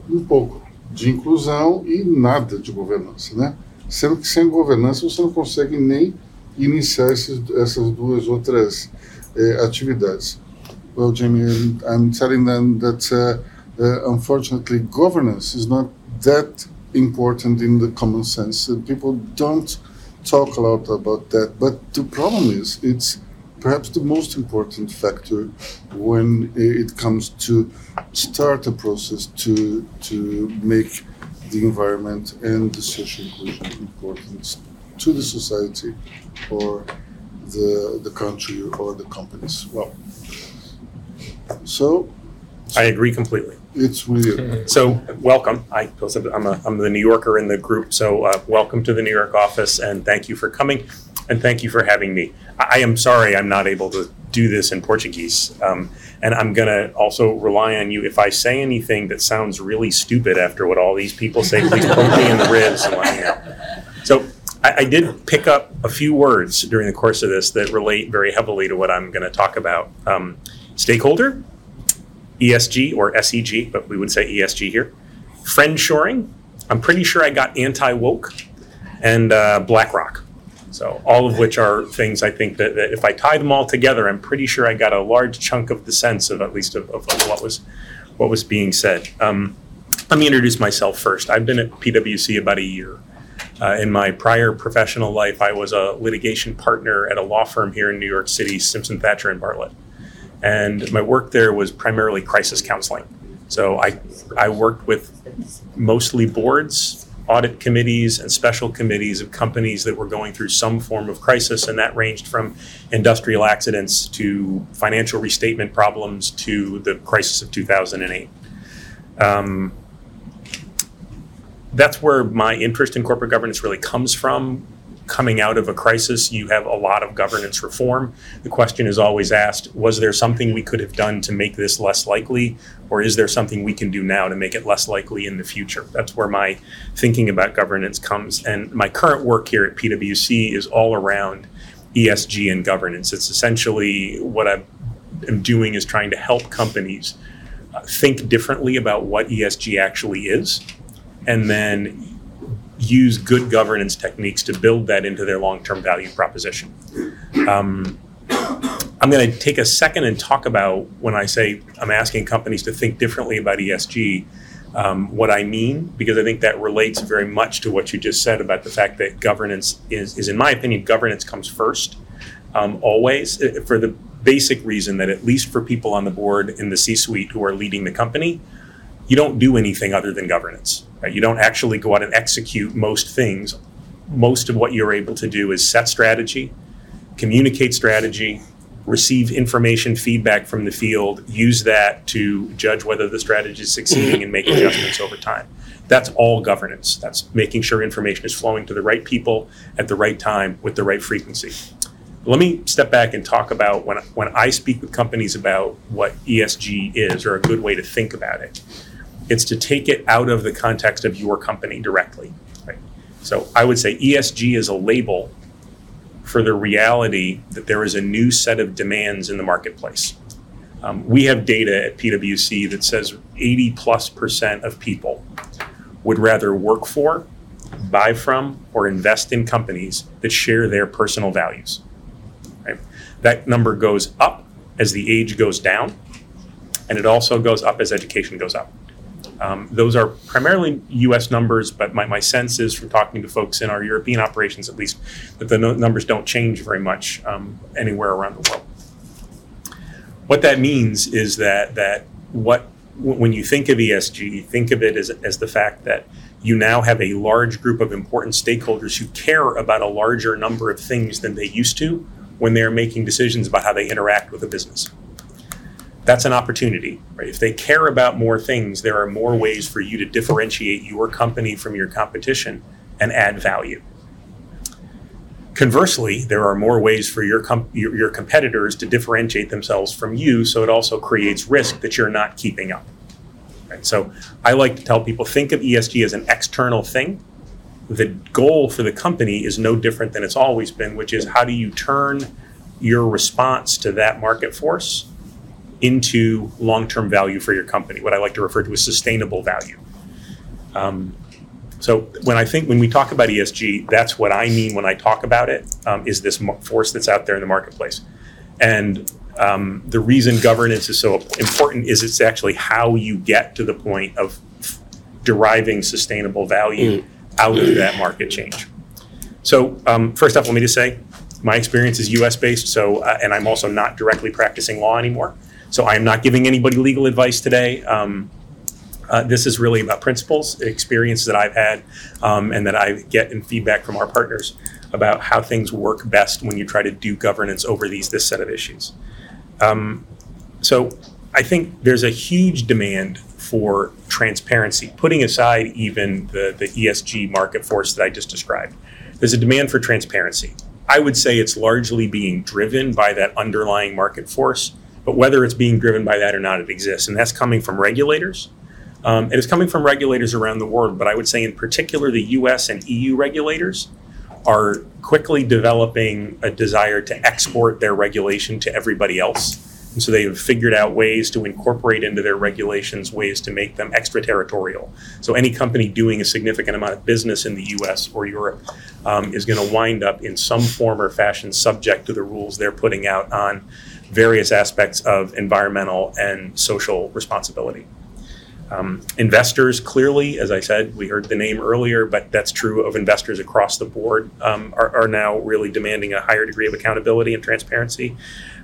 um pouco de inclusão e nada de governança, né? Sendo que sem governança você não consegue nem iniciar esses, essas duas outras eh, atividades. Well, Jamie, I'm telling them that uh, uh, unfortunately governance is not that important in the common sense. people don't talk a lot about that, but the problem is it's perhaps the most important factor when it comes to start a process to to make the environment and the social inclusion important to the society or the the country or the companies. Well, so I agree completely. It's weird. So, welcome. I, I'm, a, I'm the New Yorker in the group, so uh, welcome to the New York office, and thank you for coming, and thank you for having me. I, I am sorry I'm not able to do this in Portuguese, um, and I'm going to also rely on you. If I say anything that sounds really stupid after what all these people say, please poke me in the ribs and let me know. So, I, I did pick up a few words during the course of this that relate very heavily to what I'm going to talk about. Um, stakeholder, ESG or SEG, but we would say ESG here. Friend shoring. I'm pretty sure I got anti woke and uh, BlackRock. So, all of which are things I think that, that, if I tie them all together, I'm pretty sure I got a large chunk of the sense of at least of, of, what was what was being said. Um, let me introduce myself first. I've been at PwC about a year. Uh, in my prior professional life, I was a litigation partner at a law firm here in New York City, Simpson Thatcher and Bartlett and my work there was primarily crisis counseling. So I I worked with mostly boards, audit committees, and special committees of companies that were going through some form of crisis, and that ranged from industrial accidents to financial restatement problems to the crisis of 2008. Um, that's where my interest in corporate governance really comes from coming out of a crisis, you have a lot of governance reform. The question is always asked was there something we could have done to make this less likely, or is there something we can do now to make it less likely in the future? That's where my thinking about governance comes. And my current work here at PwC is all around ESG and governance. It's essentially what I am doing is trying to help companies uh, think differently about what ESG actually is and then use good governance techniques to build that into their long-term value proposition. Um, I'm going to take a second and talk about when I say I'm asking companies to think differently about ESG, um, what I mean, because I think that relates very much to what you just said about the fact that governance is, is in my opinion, governance comes first, um, always, uh, for the basic reason that at least for people on the board in the C-suite who are leading the company, you don't do anything other than governance. Right? You don't actually go out and execute most things. Most of what you're able to do is set strategy, communicate strategy, receive information feedback from the field, use that to judge whether the strategy is succeeding and make adjustments over time. That's all governance. That's making sure information is flowing to the right people at the right time with the right frequency. Let me step back and talk about when, when I speak with companies about what ESG is or a good way to think about it. It's to take it out of the context of your company directly. Right? So I would say ESG is a label for the reality that there is a new set of demands in the marketplace. Um, we have data at PwC that says 80 plus percent of people would rather work for, buy from, or invest in companies that share their personal values. Right? That number goes up as the age goes down, and it also goes up as education goes up. Um, those are primarily US numbers, but my, my sense is from talking to folks in our European operations, at least, that the no- numbers don't change very much um, anywhere around the world. What that means is that, that what when you think of ESG, think of it as, as the fact that you now have a large group of important stakeholders who care about a larger number of things than they used to when they're making decisions about how they interact with a business that's an opportunity. Right? If they care about more things, there are more ways for you to differentiate your company from your competition and add value. Conversely, there are more ways for your, com- your, your competitors to differentiate themselves from you, so it also creates risk that you're not keeping up. Right? So I like to tell people think of ESG as an external thing the goal for the company is no different than it's always been, which is how do you turn your response to that market force into long term value for your company, what I like to refer to as sustainable value. Um, so when I think when we talk about ESG, that's what I mean when I talk about it. Um, is this force that's out there in the marketplace, and um, the reason governance is so important is it's actually how you get to the point of deriving sustainable value mm. out of that market change. So um, first off, let me just say, my experience is U.S. based. So uh, and I'm also not directly practicing law anymore. So I am not giving anybody legal advice today. Um, uh, this is really about principles, experience that I've had, um, and that I get in feedback from our partners about how things work best when you try to do governance over these this set of issues. Um, so I think there's a huge demand for transparency, putting aside even the, the ESG market force that I just described. There's a demand for transparency. I would say it's largely being driven by that underlying market force, but whether it's being driven by that or not, it exists. And that's coming from regulators. Um, it is coming from regulators around the world, but I would say in particular the US and EU regulators are quickly developing a desire to export their regulation to everybody else. And so they have figured out ways to incorporate into their regulations ways to make them extraterritorial. So any company doing a significant amount of business in the US or Europe um, is going to wind up in some form or fashion subject to the rules they're putting out on various aspects of environmental and social responsibility. Um, investors, clearly, as I said, we heard the name earlier, but that's true of investors across the board, um, are, are, now really demanding a higher degree of accountability and transparency.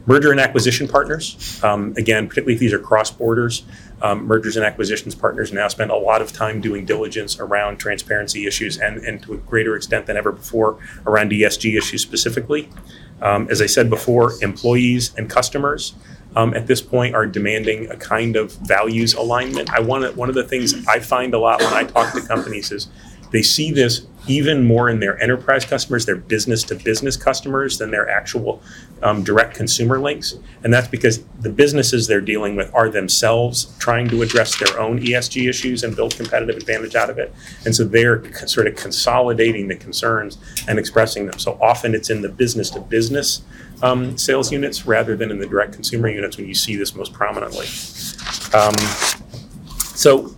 Merger and acquisition partners, um, again, particularly if these are cross borders, um, mergers and acquisitions partners now spend a lot of time doing diligence around transparency issues and, and to a greater extent than ever before around ESG issues specifically. Um, as I said before, employees and customers um, at this point are demanding a kind of values alignment. I want one of the things I find a lot when I talk to companies is they see this even more in their enterprise customers, their business to business customers, than their actual um, direct consumer links. And that's because the businesses they're dealing with are themselves trying to address their own ESG issues and build competitive advantage out of it. And so they're sort of consolidating the concerns and expressing them. So often it's in the business to business um, sales units rather than in the direct consumer units when you see this most prominently. Um, so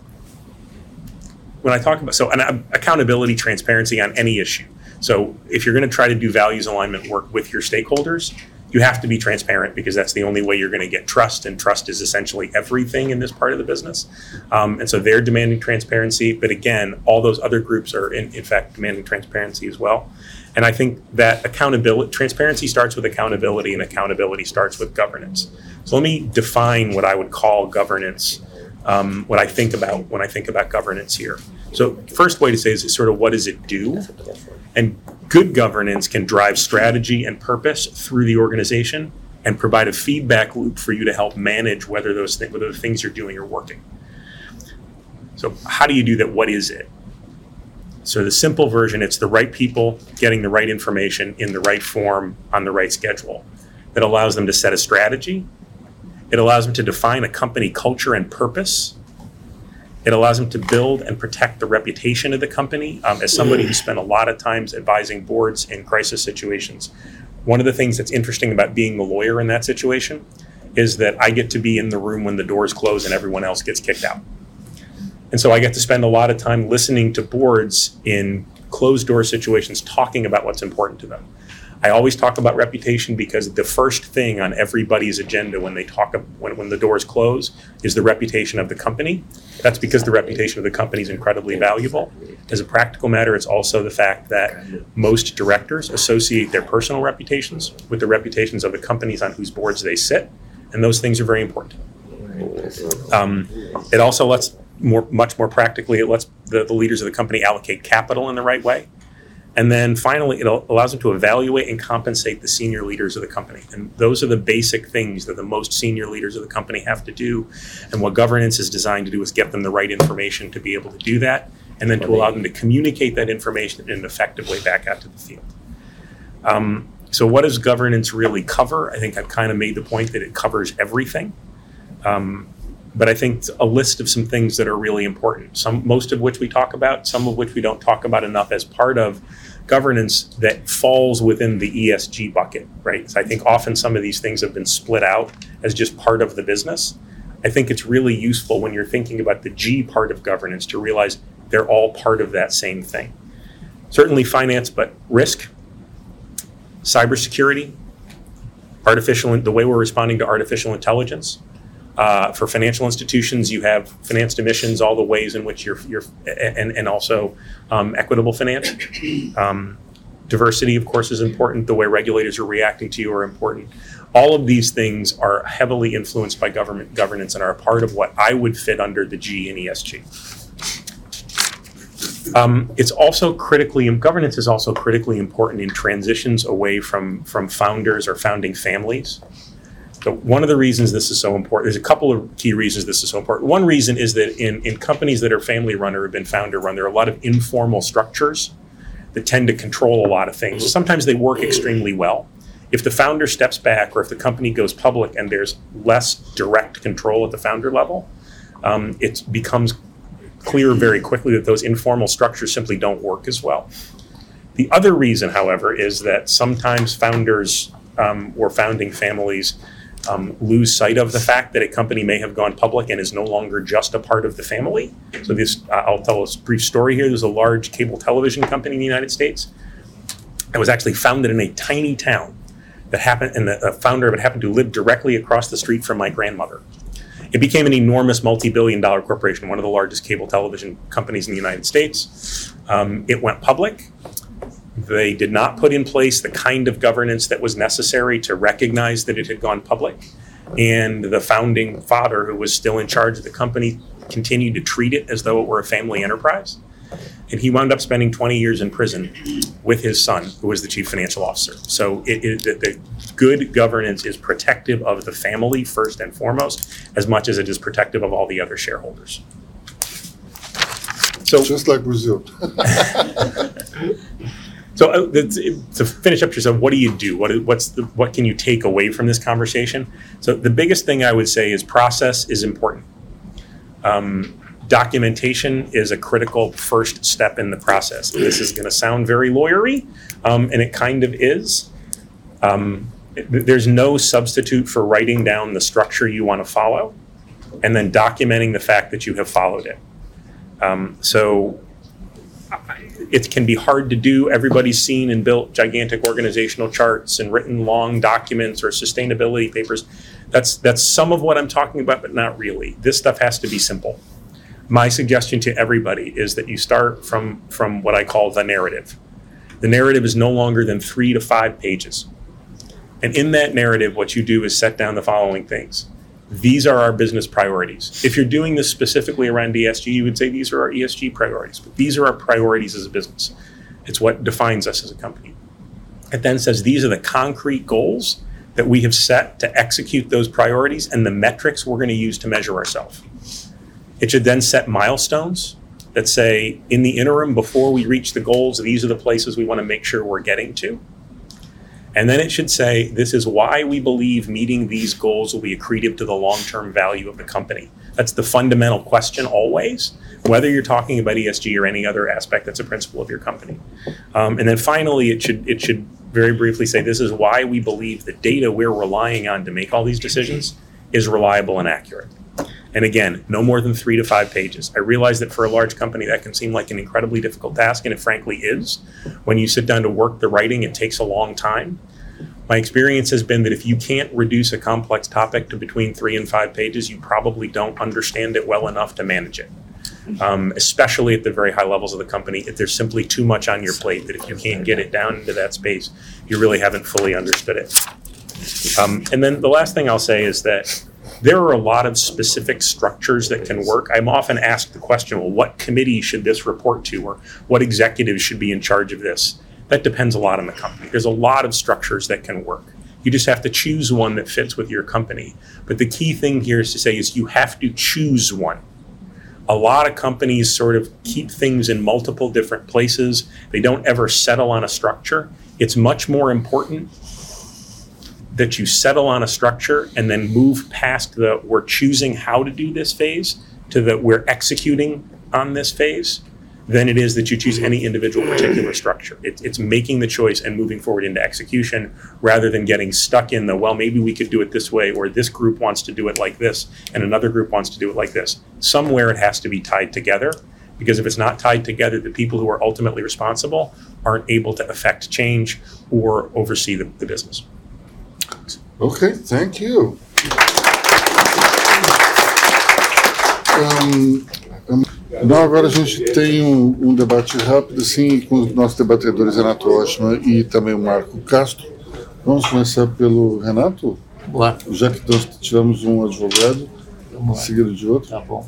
when I talk about so an, uh, accountability, transparency on any issue. So if you're going to try to do values alignment work with your stakeholders, you have to be transparent because that's the only way you're going to get trust, and trust is essentially everything in this part of the business. Um, and so they're demanding transparency, but again, all those other groups are in, in fact demanding transparency as well. And I think that accountability, transparency starts with accountability, and accountability starts with governance. So let me define what I would call governance um, what I think about when I think about governance here. So, first way to say is sort of what does it do? And good governance can drive strategy and purpose through the organization and provide a feedback loop for you to help manage whether those th- whether the things you're doing are working. So, how do you do that? What is it? So, the simple version it's the right people getting the right information in the right form on the right schedule that allows them to set a strategy it allows them to define a company culture and purpose. It allows them to build and protect the reputation of the company. Um, as somebody who spent a lot of times advising boards in crisis situations, one of the things that's interesting about being the lawyer in that situation is that I get to be in the room when the doors close and everyone else gets kicked out. And so I get to spend a lot of time listening to boards in closed door situations talking about what's important to them. I always talk about reputation because the first thing on everybody's agenda when they talk when, when the doors close is the reputation of the company. That's because the reputation of the company is incredibly valuable. As a practical matter, it's also the fact that most directors associate their personal reputations with the reputations of the companies on whose boards they sit, and those things are very important. Um, it also lets more, much more practically, it lets the, the leaders of the company allocate capital in the right way. And then finally, it allows them to evaluate and compensate the senior leaders of the company. And those are the basic things that the most senior leaders of the company have to do. And what governance is designed to do is get them the right information to be able to do that, and then to allow them to communicate that information in an effective way back out to the field. Um, so, what does governance really cover? I think I've kind of made the point that it covers everything. Um, but I think a list of some things that are really important. Some, most of which we talk about, some of which we don't talk about enough as part of governance that falls within the ESG bucket, right? So I think often some of these things have been split out as just part of the business. I think it's really useful when you're thinking about the G part of governance to realize they're all part of that same thing. Certainly finance, but risk, cybersecurity, artificial, the way we're responding to artificial intelligence. Uh, for financial institutions, you have financed emissions, all the ways in which you're, you're and, and also um, equitable finance. Um, diversity, of course, is important. The way regulators are reacting to you are important. All of these things are heavily influenced by government governance and are a part of what I would fit under the G in ESG. Um, it's also critically governance is also critically important in transitions away from from founders or founding families. So one of the reasons this is so important, there's a couple of key reasons this is so important. One reason is that in, in companies that are family run or have been founder run, there are a lot of informal structures that tend to control a lot of things. Sometimes they work extremely well. If the founder steps back or if the company goes public and there's less direct control at the founder level, um, it becomes clear very quickly that those informal structures simply don't work as well. The other reason, however, is that sometimes founders um, or founding families um, lose sight of the fact that a company may have gone public and is no longer just a part of the family. So this, uh, I'll tell a brief story here. There's a large cable television company in the United States that was actually founded in a tiny town that happened, and the founder of it happened to live directly across the street from my grandmother. It became an enormous multi-billion dollar corporation, one of the largest cable television companies in the United States. Um, it went public. They did not put in place the kind of governance that was necessary to recognize that it had gone public. And the founding father, who was still in charge of the company, continued to treat it as though it were a family enterprise. And he wound up spending 20 years in prison with his son, who was the chief financial officer. So it, it, the, the good governance is protective of the family first and foremost, as much as it is protective of all the other shareholders. So just like Brazil. So uh, to finish up yourself, what do you do? What what's the, what can you take away from this conversation? So the biggest thing I would say is process is important. Um, documentation is a critical first step in the process. This is going to sound very lawyery, um, and it kind of is. Um, there's no substitute for writing down the structure you want to follow, and then documenting the fact that you have followed it. Um, so it can be hard to do. Everybody's seen and built gigantic organizational charts and written long documents or sustainability papers. That's that's some of what I'm talking about, but not really. This stuff has to be simple. My suggestion to everybody is that you start from from what I call the narrative. The narrative is no longer than three to five pages. And in that narrative, what you do is set down the following things these are our business priorities. If you're doing this specifically around ESG, you would say these are our ESG priorities, but these are our priorities as a business. It's what defines us as a company. It then says these are the concrete goals that we have set to execute those priorities and the metrics we're going to use to measure ourselves. It should then set milestones that say, in the interim, before we reach the goals, these are the places we want to make sure we're getting to. And then it should say, this is why we believe meeting these goals will be accretive to the long term value of the company. That's the fundamental question always, whether you're talking about ESG or any other aspect that's a principle of your company. Um, and then finally, it should, it should very briefly say, this is why we believe the data we're relying on to make all these decisions is reliable and accurate. And again, no more than three to five pages. I realize that for a large company, that can seem like an incredibly difficult task, and it frankly is. When you sit down to work the writing, it takes a long time. My experience has been that if you can't reduce a complex topic to between three and five pages, you probably don't understand it well enough to manage it. Um, especially at the very high levels of the company, if there's simply too much on your plate that if you can't get it down into that space, you really haven't fully understood it. Um, and then the last thing I'll say is that there are a lot of specific structures that can work. I'm often asked the question, well, what committee should this report to, or what executives should be in charge of this? That depends a lot on the company. There's a lot of structures that can work. You just have to choose one that fits with your company. But the key thing here is to say is you have to choose one. A lot of companies sort of keep things in multiple different places. They don't ever settle on a structure. It's much more important that you settle on a structure and then move past the we're choosing how to do this phase to the we're executing on this phase than it is that you choose any individual particular structure. It, it's making the choice and moving forward into execution rather than getting stuck in the, well, maybe we could do it this way, or this group wants to do it like this, and another group wants to do it like this. Somewhere it has to be tied together, because if it's not tied together, the people who are ultimately responsible aren't able to affect change or oversee the, the business. Okay, thank you. Um, um, não, agora a gente tem um, um, debate rápido, assim, com os nossos debatedores Renato Oshman e também o Marco Castro. Vamos começar pelo Renato? Boa. Já que nós tivemos um advogado, seguido de outro. Tá bom.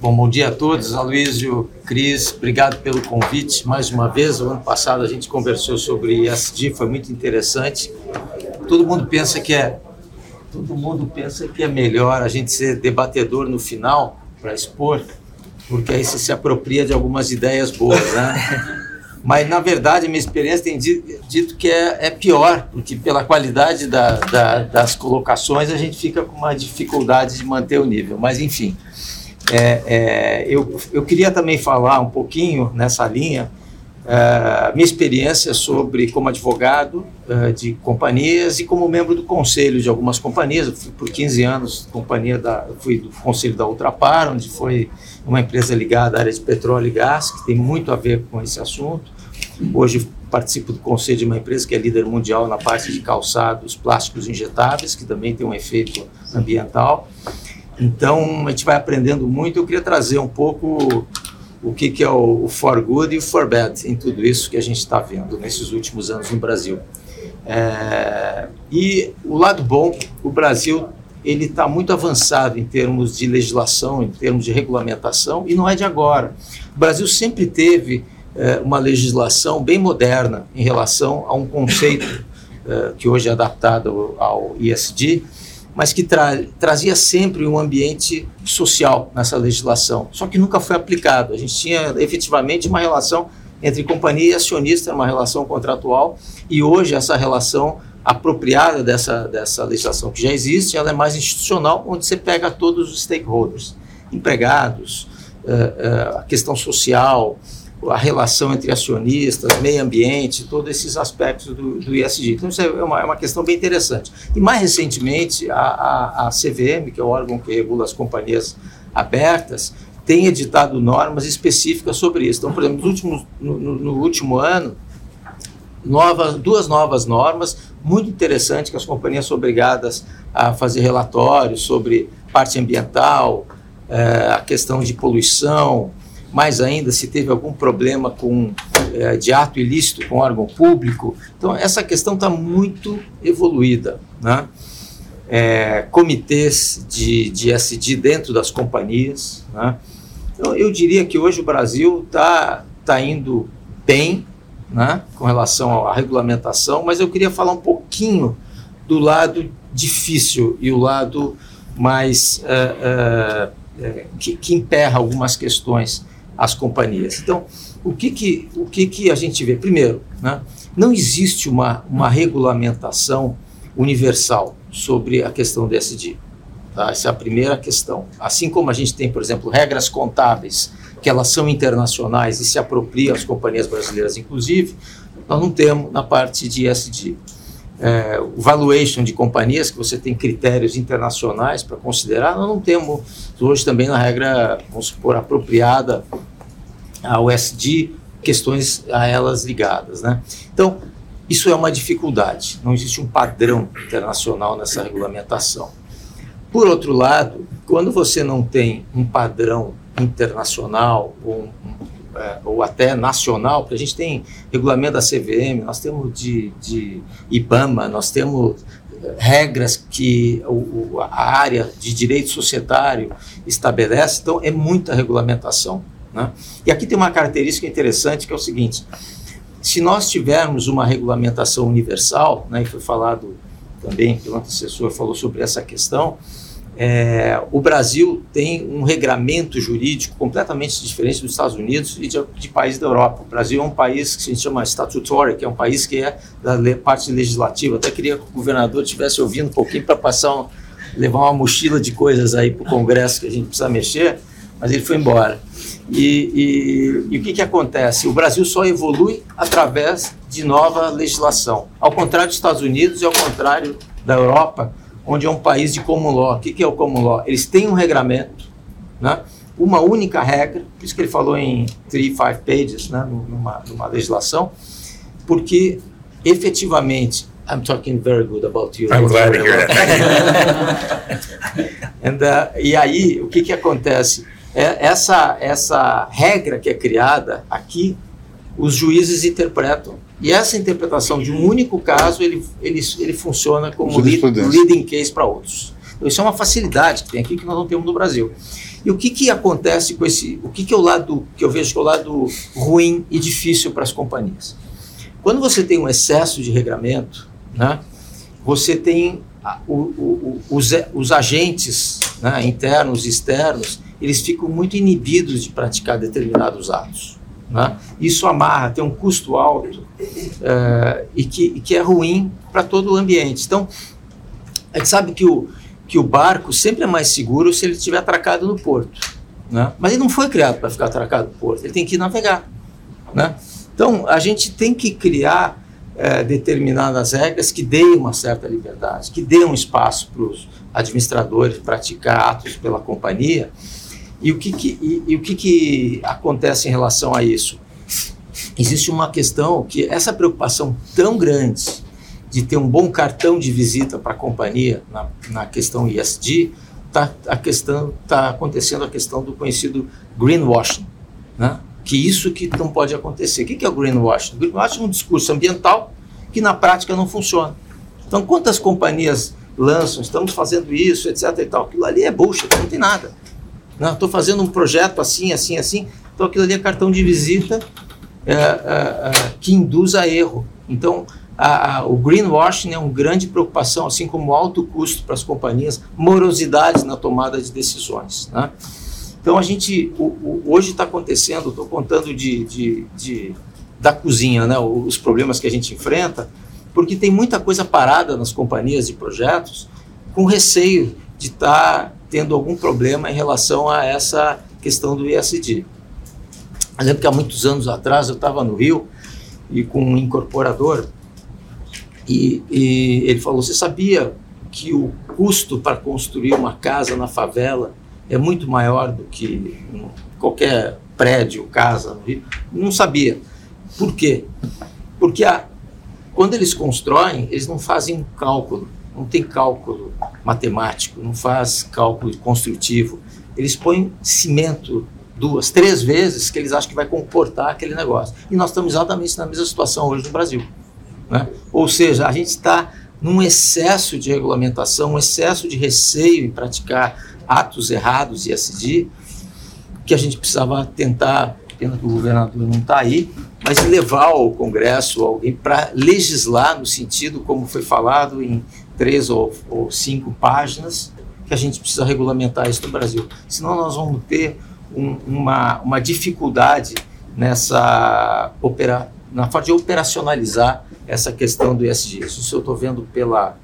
Bom, bom dia a todos. Aloysio, Cris, obrigado pelo convite mais uma vez. O ano passado a gente conversou sobre ESG, foi muito interessante. Todo mundo pensa que é todo mundo pensa que é melhor a gente ser debatedor no final para expor, porque aí você se apropria de algumas ideias boas, né? Mas, na verdade, minha experiência tem dito que é, é pior, porque pela qualidade da, da, das colocações a gente fica com uma dificuldade de manter o nível. Mas, enfim, é, é, eu, eu queria também falar um pouquinho nessa linha Uh, minha experiência sobre como advogado uh, de companhias e como membro do conselho de algumas companhias. Eu fui por 15 anos companhia da, fui do conselho da Ultrapar, onde foi uma empresa ligada à área de petróleo e gás, que tem muito a ver com esse assunto. Hoje participo do conselho de uma empresa que é líder mundial na parte de calçados plásticos injetáveis, que também tem um efeito ambiental. Então, a gente vai aprendendo muito. Eu queria trazer um pouco o que, que é o, o for good e o for bad em tudo isso que a gente está vendo nesses últimos anos no Brasil. É, e o lado bom, o Brasil ele está muito avançado em termos de legislação, em termos de regulamentação, e não é de agora. O Brasil sempre teve é, uma legislação bem moderna em relação a um conceito é, que hoje é adaptado ao ISD, mas que tra trazia sempre um ambiente social nessa legislação, só que nunca foi aplicado. A gente tinha efetivamente uma relação entre companhia e acionista, uma relação contratual, e hoje essa relação apropriada dessa, dessa legislação que já existe, ela é mais institucional, onde você pega todos os stakeholders, empregados, uh, uh, a questão social, a relação entre acionistas, meio ambiente, todos esses aspectos do, do ISD. Então, isso é uma, é uma, questão bem interessante. E mais recentemente, a, a, a, CVM, que é o órgão que regula as companhias abertas, tem editado normas específicas sobre isso. Então, por exemplo, no último, no, no último ano, novas, duas novas normas muito interessantes que as companhias são obrigadas a fazer relatórios sobre parte ambiental, eh, a questão de poluição, mais ainda se teve algum problema com é, de ato ilícito com órgão público. Então, essa questão está muito evoluída. Né? É, comitês de, de SD dentro das companhias. Né? Então, eu diria que hoje o Brasil está tá indo bem né, com relação à regulamentação, mas eu queria falar um pouquinho do lado difícil e o lado mais uh, que, que emperra algumas questões as companhias. Então, o que, que, o que, que a gente vê? Primeiro, né, não existe uma, uma regulamentação universal sobre a questão do SD. Tá? Essa é a primeira questão. Assim como a gente tem, por exemplo, regras contábeis, que elas são internacionais e se apropriam às companhias brasileiras, inclusive, nós não temos na parte de SD. É, valuation de companhias, que você tem critérios internacionais para considerar, nós não temos hoje também na regra, vamos supor, apropriada ao SD, questões a elas ligadas. Né? Então, isso é uma dificuldade, não existe um padrão internacional nessa regulamentação. Por outro lado, quando você não tem um padrão internacional ou, é, ou até nacional, porque a gente tem regulamento da CVM, nós temos de, de IBAMA, nós temos é, regras que o, a área de direito societário estabelece, então é muita regulamentação. Né? E aqui tem uma característica interessante que é o seguinte: se nós tivermos uma regulamentação universal, né, e foi falado também pelo antecessor falou sobre essa questão, é, o Brasil tem um regramento jurídico completamente diferente dos Estados Unidos e de, de países da Europa. O Brasil é um país que se chama statutory, que é um país que é da parte legislativa. até queria que o governador estivesse ouvindo um pouquinho para passar um, levar uma mochila de coisas aí para o Congresso que a gente precisa mexer, mas ele foi embora. E, e, e, o que, que acontece? O Brasil só evolui através de nova legislação. Ao contrário dos Estados Unidos e ao contrário da Europa, onde é um país de common law. O que, que é o common law? Eles têm um regramento, né? uma única regra, por isso que ele falou em three, five pages, né? numa, numa legislação, porque efetivamente I'm talking very good about you. I'm glad to hear that. And, uh, e aí, o que, que acontece? É, essa, essa regra que é criada aqui, os juízes interpretam e essa interpretação de um único caso, ele, ele, ele funciona como lead, leading case para outros. Então, isso é uma facilidade que tem aqui que nós não temos no Brasil. E o que, que acontece com esse. O que, que é o lado que eu vejo que é o lado ruim e difícil para as companhias? Quando você tem um excesso de regramento, né, você tem o, o, os, os agentes né, internos e externos, eles ficam muito inibidos de praticar determinados atos. Né? Isso amarra, tem um custo alto uh, e, que, que é ruim para todo o ambiente. Então, a gente sabe que o, que o barco sempre é mais seguro se ele estiver atracado no porto. Né? Mas ele não foi criado para ficar atracado no porto, ele tem que navegar. Né? Então, a gente tem que criar uh, determinadas regras que deem uma certa liberdade, que deem um espaço para os administradores praticar atos pela companhia e o que, que e, e, o que, que acontece em relação a isso? Existe uma questão que essa preocupação tão grande de ter um bom cartão de visita para a companhia na, na questão ISD, está a questão tá acontecendo a questão do conhecido greenwashing, né? Que isso que não pode acontecer. O que é o greenwashing? O greenwashing é um discurso ambiental que na prática não funciona. Então, quantas companhias lançam, estamos fazendo isso, etc. e tal, aquilo ali é bullshit, não tem nada. Estou fazendo um projeto assim, assim, assim. Então aquilo ali é cartão de visita é, é, é, que induz a erro. Então a, a, o greenwashing é uma grande preocupação, assim como alto custo para as companhias, morosidades na tomada de decisões. Né? Então a gente o, o, hoje está acontecendo, estou contando de, de, de, da cozinha, né? os problemas que a gente enfrenta, porque tem muita coisa parada nas companhias de projetos com receio de estar tá tendo algum problema em relação a essa questão do ISD. Eu lembro que há muitos anos atrás eu estava no Rio e com um incorporador e, e ele falou: Você sabia que o custo para construir uma casa na favela é muito maior do que qualquer prédio, casa no Rio? Não sabia. Por quê? Porque a, quando eles constroem, eles não fazem um cálculo não tem cálculo matemático, não faz cálculo construtivo. Eles põem cimento duas, três vezes que eles acham que vai comportar aquele negócio. E nós estamos exatamente na mesma situação hoje no Brasil. Né? Ou seja, a gente está num excesso de regulamentação, um excesso de receio em praticar atos errados e SD, que a gente precisava tentar, pena que o governador não está aí, mas levar ao Congresso alguém para legislar no sentido, como foi falado em três ou, ou, cinco páginas que a gente precisa regulamentar isso no Brasil. Senão nós vamos ter um, uma, uma dificuldade nessa opera, na forma de operacionalizar essa questão do ESG. Isso eu estou vendo pela,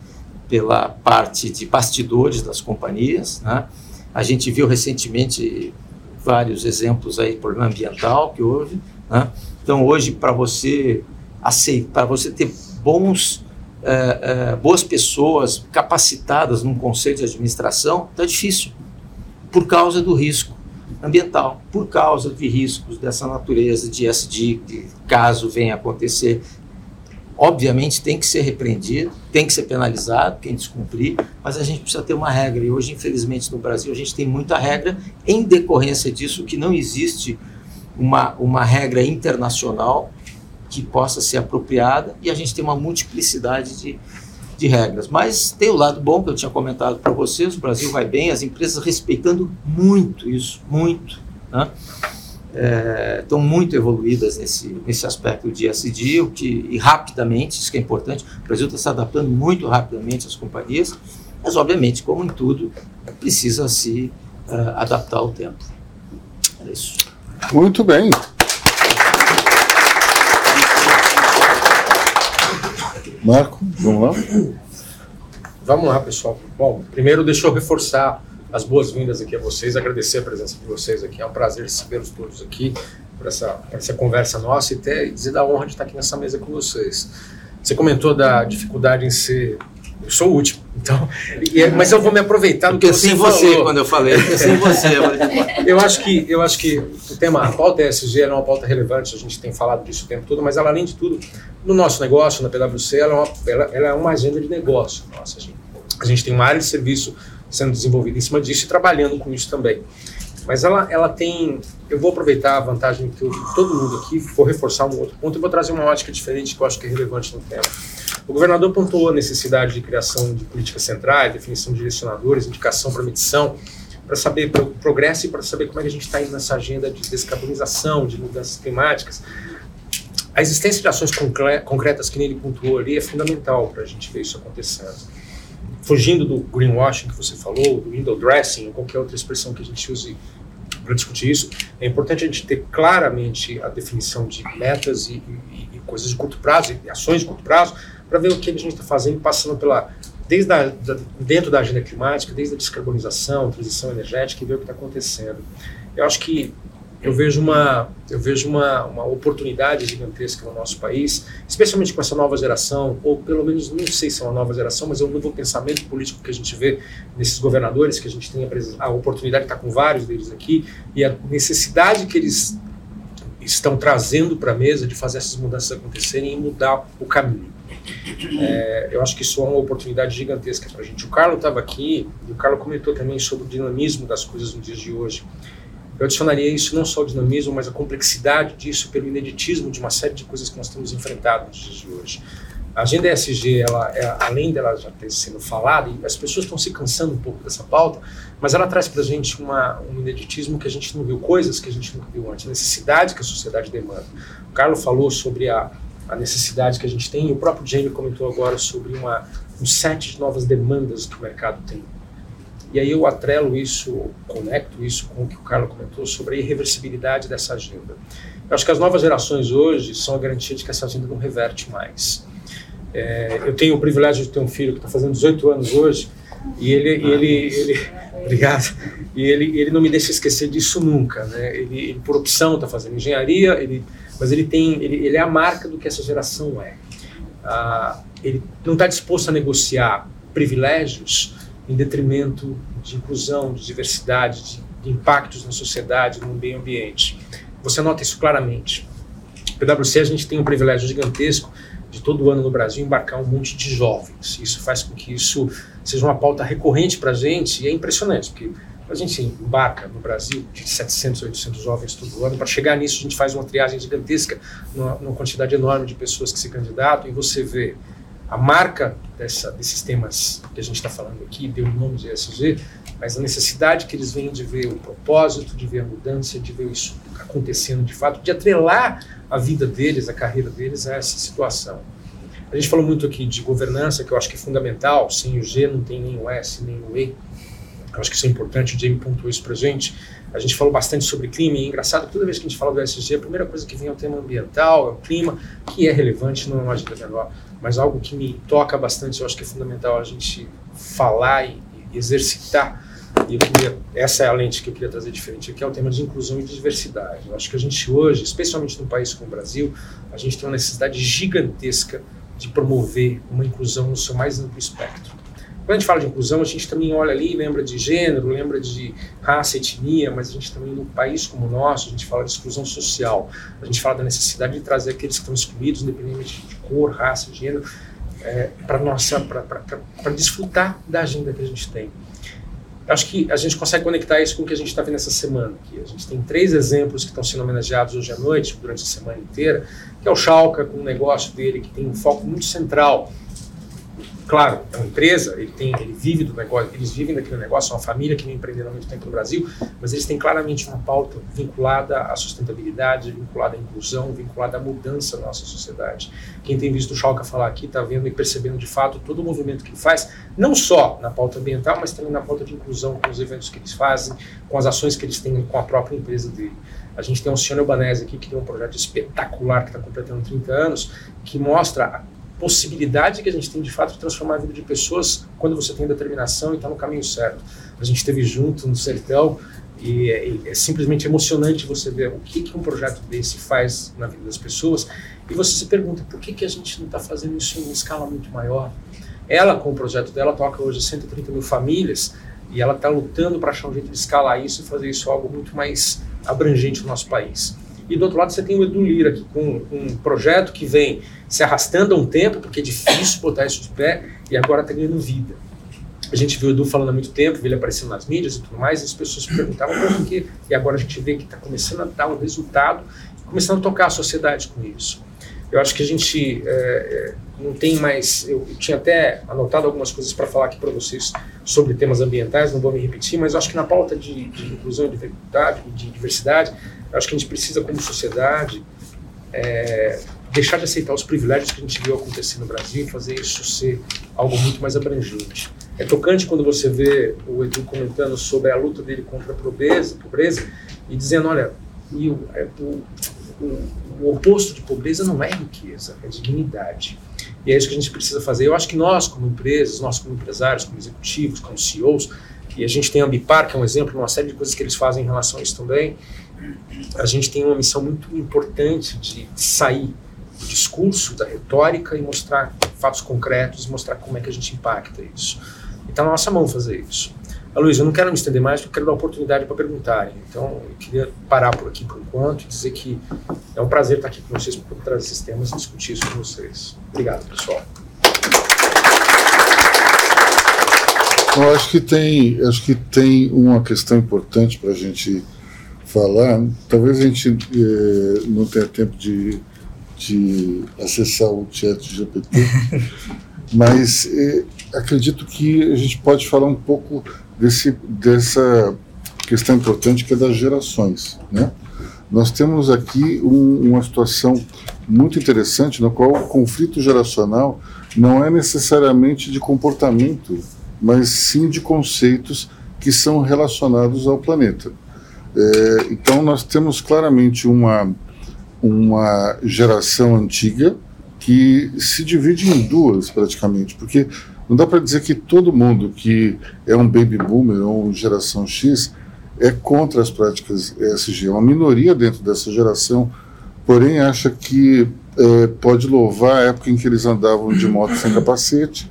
pela parte de bastidores das companhias. Né? A gente viu recentemente vários exemplos aí problema ambiental que houve. Né? Então hoje para você aceitar, para você ter bons é, é, boas pessoas capacitadas num conselho de administração, está difícil, por causa do risco ambiental, por causa de riscos dessa natureza de SD, caso venha acontecer, obviamente tem que ser repreendido, tem que ser penalizado quem descumprir, mas a gente precisa ter uma regra. E hoje, infelizmente, no Brasil, a gente tem muita regra em decorrência disso, que não existe uma, uma regra internacional que possa ser apropriada e a gente tem uma multiplicidade de, de regras. Mas tem o lado bom que eu tinha comentado para vocês: o Brasil vai bem, as empresas respeitando muito isso, muito. Né? É, estão muito evoluídas nesse, nesse aspecto de SD, o que, e rapidamente, isso que é importante, o Brasil está se adaptando muito rapidamente às companhias, Mas, obviamente, como em tudo, precisa se uh, adaptar ao tempo. É isso. Muito bem. Marco, vamos lá? Vamos lá, pessoal. Bom, primeiro deixa eu reforçar as boas-vindas aqui a vocês, agradecer a presença de vocês aqui. É um prazer recebê-los todos aqui por essa, essa conversa nossa e até dizer da honra de estar aqui nessa mesa com vocês. Você comentou da dificuldade em ser. Eu sou o último, então. É, mas eu vou me aproveitar do que você falou. você quando eu falei. Sem você. eu acho que eu acho que o tema a pauta ESG é uma pauta relevante. A gente tem falado disso o tempo todo, mas ela além de tudo, no nosso negócio, na PwC, ela é uma, ela, ela é uma agenda de negócio. Nossa, a gente, a gente tem uma área de serviço sendo desenvolvida em cima disso e trabalhando com isso também. Mas ela, ela tem. Eu vou aproveitar a vantagem que eu, todo mundo aqui, vou reforçar um outro ponto e vou trazer uma ótica diferente que eu acho que é relevante no tema. O governador pontuou a necessidade de criação de políticas centrais, definição de direcionadores, indicação para medição, para saber o progresso e para saber como é que a gente está indo nessa agenda de descarbonização, de mudanças climáticas. A existência de ações concretas que nele pontuou ali é fundamental para a gente ver isso acontecendo fugindo do greenwashing que você falou, do window dressing, ou qualquer outra expressão que a gente use para discutir isso, é importante a gente ter claramente a definição de metas e, e, e coisas de curto prazo, e ações de curto prazo, para ver o que a gente está fazendo, passando pela desde a, da, dentro da agenda climática, desde a descarbonização, transição energética, e ver o que está acontecendo. Eu acho que eu vejo uma eu vejo uma, uma oportunidade gigantesca no nosso país, especialmente com essa nova geração, ou pelo menos não sei se é uma nova geração, mas é um novo pensamento político que a gente vê nesses governadores, que a gente tem a, a oportunidade de estar com vários deles aqui, e a necessidade que eles estão trazendo para a mesa de fazer essas mudanças acontecerem e mudar o caminho. É, eu acho que isso é uma oportunidade gigantesca para a gente. O Carlos estava aqui e o Carlos comentou também sobre o dinamismo das coisas nos dias de hoje. Eu adicionaria isso não só o dinamismo, mas a complexidade disso pelo ineditismo de uma série de coisas que nós temos enfrentado nos dias de hoje. A agenda ESG, ela, é, além dela já ter sido falada, e as pessoas estão se cansando um pouco dessa pauta, mas ela traz para a gente uma, um ineditismo que a gente não viu, coisas que a gente nunca viu antes, necessidade que a sociedade demanda. O Carlos falou sobre a, a necessidade que a gente tem, e o próprio Jamie comentou agora sobre uma, um set de novas demandas que o mercado tem. E aí eu atrelo isso, conecto isso com o que o Carlos comentou sobre a irreversibilidade dessa agenda. Eu acho que as novas gerações hoje são a garantia de que essa agenda não reverte mais. É, eu tenho o privilégio de ter um filho que está fazendo 18 anos hoje e ele, ele, ele, obrigado, e ele, ele não me deixa esquecer disso nunca, né? Ele, ele por opção está fazendo engenharia, ele, mas ele tem, ele, ele é a marca do que essa geração é. Ah, ele não está disposto a negociar privilégios em detrimento de inclusão, de diversidade, de, de impactos na sociedade, no meio ambiente. Você nota isso claramente. No PwC a gente tem um privilégio gigantesco de todo ano no Brasil embarcar um monte de jovens. Isso faz com que isso seja uma pauta recorrente para a gente e é impressionante, porque a gente embarca no Brasil de 700, 800 jovens todo ano. Para chegar nisso, a gente faz uma triagem gigantesca, numa, quantidade enorme de pessoas que se candidatam, e você vê a marca dessa, desses temas que a gente está falando aqui, deu o nome de ESG, mas a necessidade que eles venham de ver o propósito, de ver a mudança, de ver isso acontecendo de fato, de atrelar a vida deles, a carreira deles a essa situação. A gente falou muito aqui de governança, que eu acho que é fundamental, sem o G não tem nem o S, nem o E. Eu acho que isso é importante, o Jamie pontuou isso para gente. A gente falou bastante sobre clima e é engraçado toda vez que a gente fala do ESG, a primeira coisa que vem é o tema ambiental, é o clima, que é relevante, não é uma agenda menor mas algo que me toca bastante, eu acho que é fundamental a gente falar e, e exercitar. E queria, essa é a lente que eu queria trazer diferente aqui, é o tema de inclusão e de diversidade. Eu acho que a gente hoje, especialmente num país como o Brasil, a gente tem uma necessidade gigantesca de promover uma inclusão no seu mais amplo espectro. Quando a gente fala de inclusão, a gente também olha ali, lembra de gênero, lembra de raça, etnia, mas a gente também, num país como o nosso, a gente fala de exclusão social. A gente fala da necessidade de trazer aqueles que estão excluídos, independente de cor, raça, gênero, é, para nossa, para desfrutar da agenda que a gente tem. Acho que a gente consegue conectar isso com o que a gente está vendo essa semana. Aqui. A gente tem três exemplos que estão sendo homenageados hoje à noite, durante a semana inteira, que é o Schalke, com um negócio dele que tem um foco muito central claro, é uma empresa, ele, tem, ele vive do negócio, eles vivem daquele negócio, é uma família que vem empreendendo há muito tempo no Brasil, mas eles têm claramente uma pauta vinculada à sustentabilidade, vinculada à inclusão, vinculada à mudança da nossa sociedade. Quem tem visto o Schalke falar aqui está vendo e percebendo de fato todo o movimento que ele faz, não só na pauta ambiental, mas também na pauta de inclusão, com os eventos que eles fazem, com as ações que eles têm com a própria empresa dele. A gente tem o senhor Albanese aqui, que tem um projeto espetacular que está completando 30 anos, que mostra possibilidade que a gente tem de fato de transformar a vida de pessoas quando você tem determinação e está no caminho certo. A gente esteve junto no Sertão e é, é, simplesmente emocionante você ver o que, que um projeto desse faz na vida das pessoas e você se pergunta por que, que a gente não está fazendo isso em uma escala muito maior. Ela, com o projeto dela, toca hoje 130 mil famílias e ela está lutando para achar um jeito de escalar isso e fazer isso algo muito mais abrangente no nosso país. E do outro lado você tem o Edu Lira aqui com um projeto que vem se arrastando há um tempo, porque é difícil botar isso de pé, e agora está ganhando vida. A gente viu o Edu falando há muito tempo, ele aparecendo nas mídias e tudo mais, e as pessoas perguntavam por quê. E agora a gente vê que está começando a dar um resultado, começando a tocar a sociedade com isso. Eu acho que a gente é, não tem mais. Eu, tinha até anotado algumas coisas para falar aqui para vocês sobre temas ambientais, não vou me repetir, mas eu acho que na pauta de, de inclusão e de diversidade, eu acho que a gente precisa, como sociedade, é, deixar de aceitar os privilégios que a gente viu acontecer no Brasil e fazer isso ser algo muito mais abrangente. É tocante quando você vê o Edu comentando sobre a luta dele contra a pobreza, pobreza e dizendo, olha, e o, é, o, o, o oposto de pobreza não é riqueza, é dignidade. E é isso que a gente precisa fazer. Eu acho que nós, como empresas, nós como empresários, como executivos, como CEOs, e a gente tem a Ambipar, que é um exemplo, uma série de coisas que eles fazem em relação a isso também, a gente tem uma missão muito importante de sair do discurso, da retórica e mostrar fatos concretos, mostrar como é que a gente impacta isso. E está na nossa mão fazer isso. Luiz, eu não quero me estender mais, porque eu quero dar oportunidade para perguntarem. Então, eu queria parar por aqui por enquanto e dizer que é um prazer estar aqui com vocês para trazer esses temas e discutir isso com vocês. Obrigado, pessoal. Eu acho que tem, acho que tem uma questão importante para a gente falar. Talvez a gente eh, não tenha tempo de, de acessar o chat GPT, mas eh, acredito que a gente pode falar um pouco desse, dessa questão importante que é das gerações. Né? Nós temos aqui um, uma situação muito interessante na qual o conflito geracional não é necessariamente de comportamento, mas sim de conceitos que são relacionados ao planeta. É, então, nós temos claramente uma, uma geração antiga que se divide em duas, praticamente, porque não dá para dizer que todo mundo que é um baby boomer ou geração X é contra as práticas ESG. É uma minoria dentro dessa geração, porém, acha que é, pode louvar a época em que eles andavam de moto sem capacete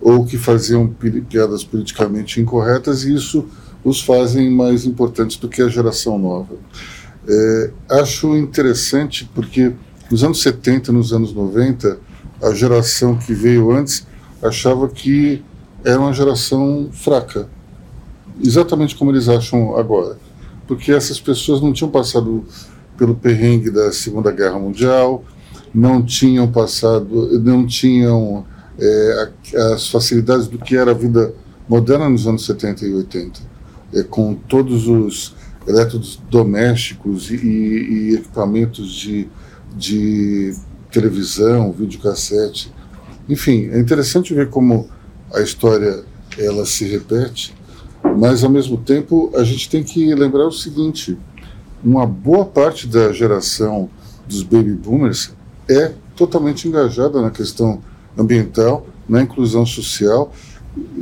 ou que faziam piadas politicamente incorretas, e isso os fazem mais importantes do que a geração nova. É, acho interessante porque nos anos 70, nos anos 90, a geração que veio antes achava que era uma geração fraca, exatamente como eles acham agora, porque essas pessoas não tinham passado pelo perrengue da Segunda Guerra Mundial, não tinham passado, não tinham é, as facilidades do que era a vida moderna nos anos 70 e 80, é, com todos os eletrodomésticos e, e, equipamentos de, de televisão, videocassete, enfim, é interessante ver como a história ela se repete, mas ao mesmo tempo a gente tem que lembrar o seguinte: uma boa parte da geração dos baby boomers é totalmente engajada na questão ambiental, na inclusão social.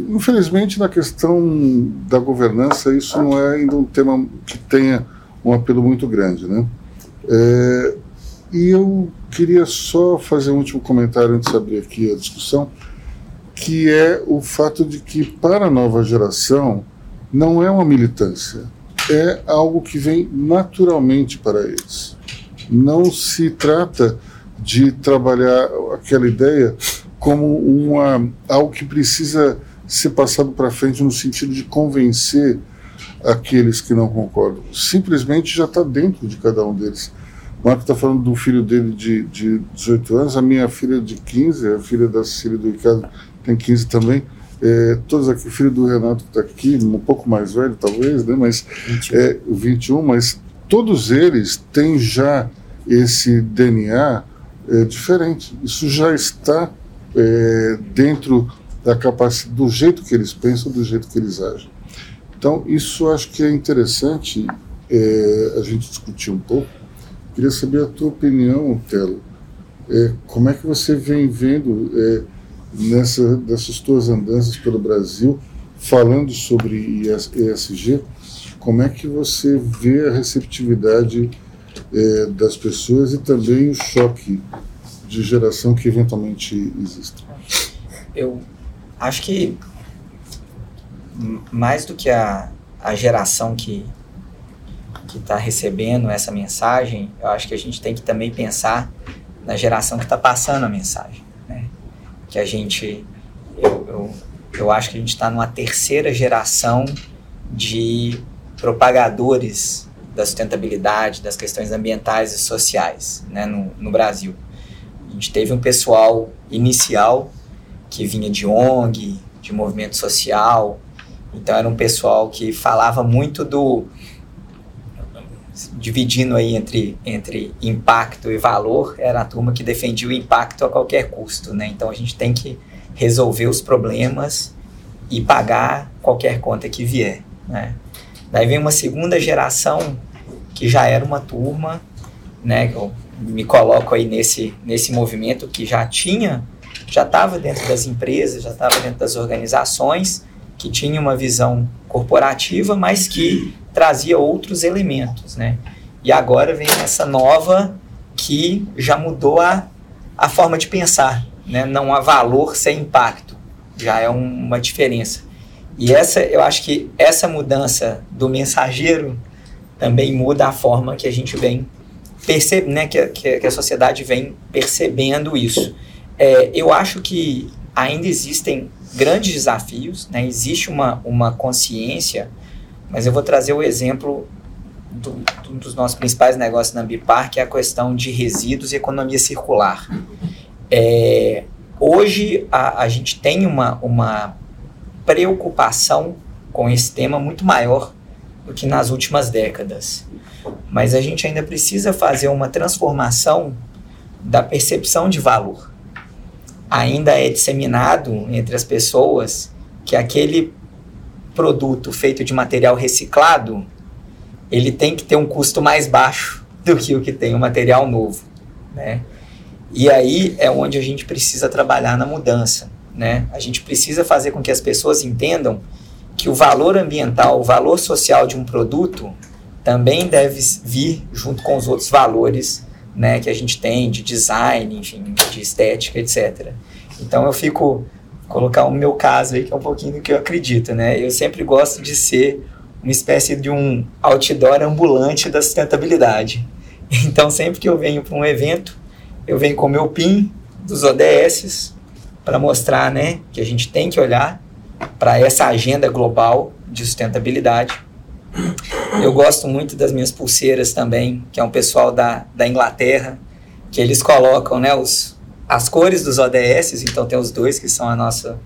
Infelizmente, na questão da governança, isso não é ainda um tema que tenha um apelo muito grande, né? É, e eu queria só fazer um último comentário antes de abrir aqui a discussão, que é o fato de que para a nova geração não é uma militância, é algo que vem naturalmente para eles. Não se trata de trabalhar aquela ideia como uma algo que precisa ser passado para frente no sentido de convencer aqueles que não concordam. Simplesmente já está dentro de cada um deles. O Marco está falando do filho dele de, de 18 anos, a minha filha de 15, a filha da Cecília do Ricardo tem 15 também. É, todos aqui, o filho do Renato está aqui, um pouco mais velho talvez, né, mas 21. É, 21, mas todos eles têm já esse DNA é, diferente. Isso já está é, dentro da capacidade, do jeito que eles pensam, do jeito que eles agem. Então, isso acho que é interessante é, a gente discutir um pouco. Queria saber a tua opinião, Telo. É, como é que você vem vendo é, nessa, tuas andanças pelo Brasil, falando sobre ESG, como é que você vê a receptividade é, das pessoas e também o choque de geração que eventualmente existe? Eu acho que mais do que a, a geração que que está recebendo essa mensagem, eu acho que a gente tem que também pensar na geração que está passando a mensagem, né? Que a gente, eu, eu, eu acho que a gente está numa terceira geração de propagadores da sustentabilidade, das questões ambientais e sociais, né, no, no Brasil. Gente teve um pessoal inicial que vinha de ONG, de movimento social, então era um pessoal que falava muito do dividindo aí entre, entre impacto e valor, era a turma que defendia o impacto a qualquer custo, né? Então a gente tem que resolver os problemas e pagar qualquer conta que vier, né? Daí vem uma segunda geração que já era uma turma, né? Me coloco aí nesse, nesse movimento que já tinha, já estava dentro das empresas, já estava dentro das organizações, que tinha uma visão corporativa, mas que trazia outros elementos, né? E agora vem essa nova que já mudou a, a forma de pensar, né? Não há valor sem impacto, já é uma diferença. E essa, eu acho que essa mudança do mensageiro também muda a forma que a gente vem percebendo, né? Que, que, que, a sociedade vem percebendo isso. É, eu acho que ainda existem grandes desafios, né? Existe uma, uma consciência mas eu vou trazer o exemplo do, do, dos nossos principais negócios na Ambipar, que é a questão de resíduos e economia circular. É, hoje a, a gente tem uma, uma preocupação com esse tema muito maior do que nas últimas décadas. Mas a gente ainda precisa fazer uma transformação da percepção de valor. Ainda é disseminado entre as pessoas que aquele produto feito de material reciclado, ele tem que ter um custo mais baixo do que o que tem o um material novo, né? E aí é onde a gente precisa trabalhar na mudança, né? A gente precisa fazer com que as pessoas entendam que o valor ambiental, o valor social de um produto também deve vir junto com os outros valores, né, que a gente tem de design, enfim, de estética, etc. Então eu fico colocar o meu caso aí, que é um pouquinho do que eu acredito, né? Eu sempre gosto de ser uma espécie de um outdoor ambulante da sustentabilidade. Então, sempre que eu venho para um evento, eu venho com o meu PIN dos ODS para mostrar, né, que a gente tem que olhar para essa agenda global de sustentabilidade. Eu gosto muito das minhas pulseiras também, que é um pessoal da, da Inglaterra, que eles colocam, né, os, as cores dos ODS, então tem os dois que são a nossa,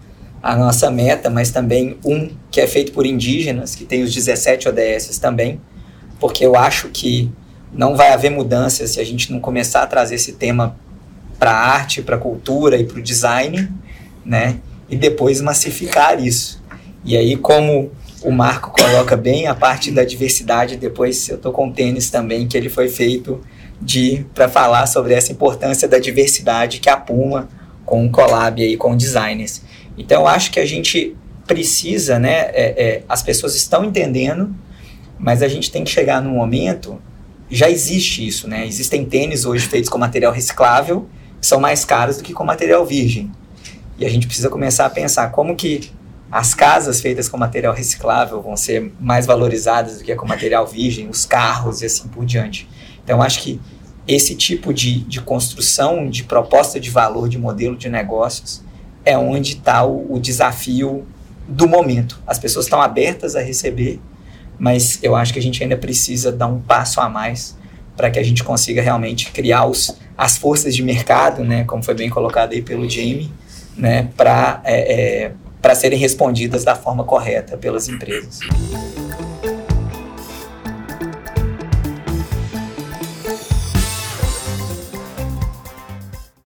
a nossa meta, mas também um que é feito por indígenas, que tem os 17 ODS também, porque eu acho que não vai haver mudança se a gente não começar a trazer esse tema para a arte, para a cultura e para o design, né? E depois massificar isso. E aí, como o Marco coloca bem a parte da diversidade, depois eu estou com o tênis também, que ele foi feito de para falar sobre essa importância da diversidade que a Puma com o collab aí com designers. Então eu acho que a gente precisa, né? É, é, as pessoas estão entendendo, mas a gente tem que chegar num momento. Já existe isso, né? Existem tênis hoje feitos com material reciclável que são mais caros do que com material virgem. E a gente precisa começar a pensar como que as casas feitas com material reciclável vão ser mais valorizadas do que com material virgem, os carros e assim por diante. Então, acho que esse tipo de, de construção, de proposta de valor, de modelo de negócios, é onde está o, o desafio do momento. As pessoas estão abertas a receber, mas eu acho que a gente ainda precisa dar um passo a mais para que a gente consiga realmente criar os, as forças de mercado, né, como foi bem colocado aí pelo Jamie, né, para é, é, serem respondidas da forma correta pelas empresas.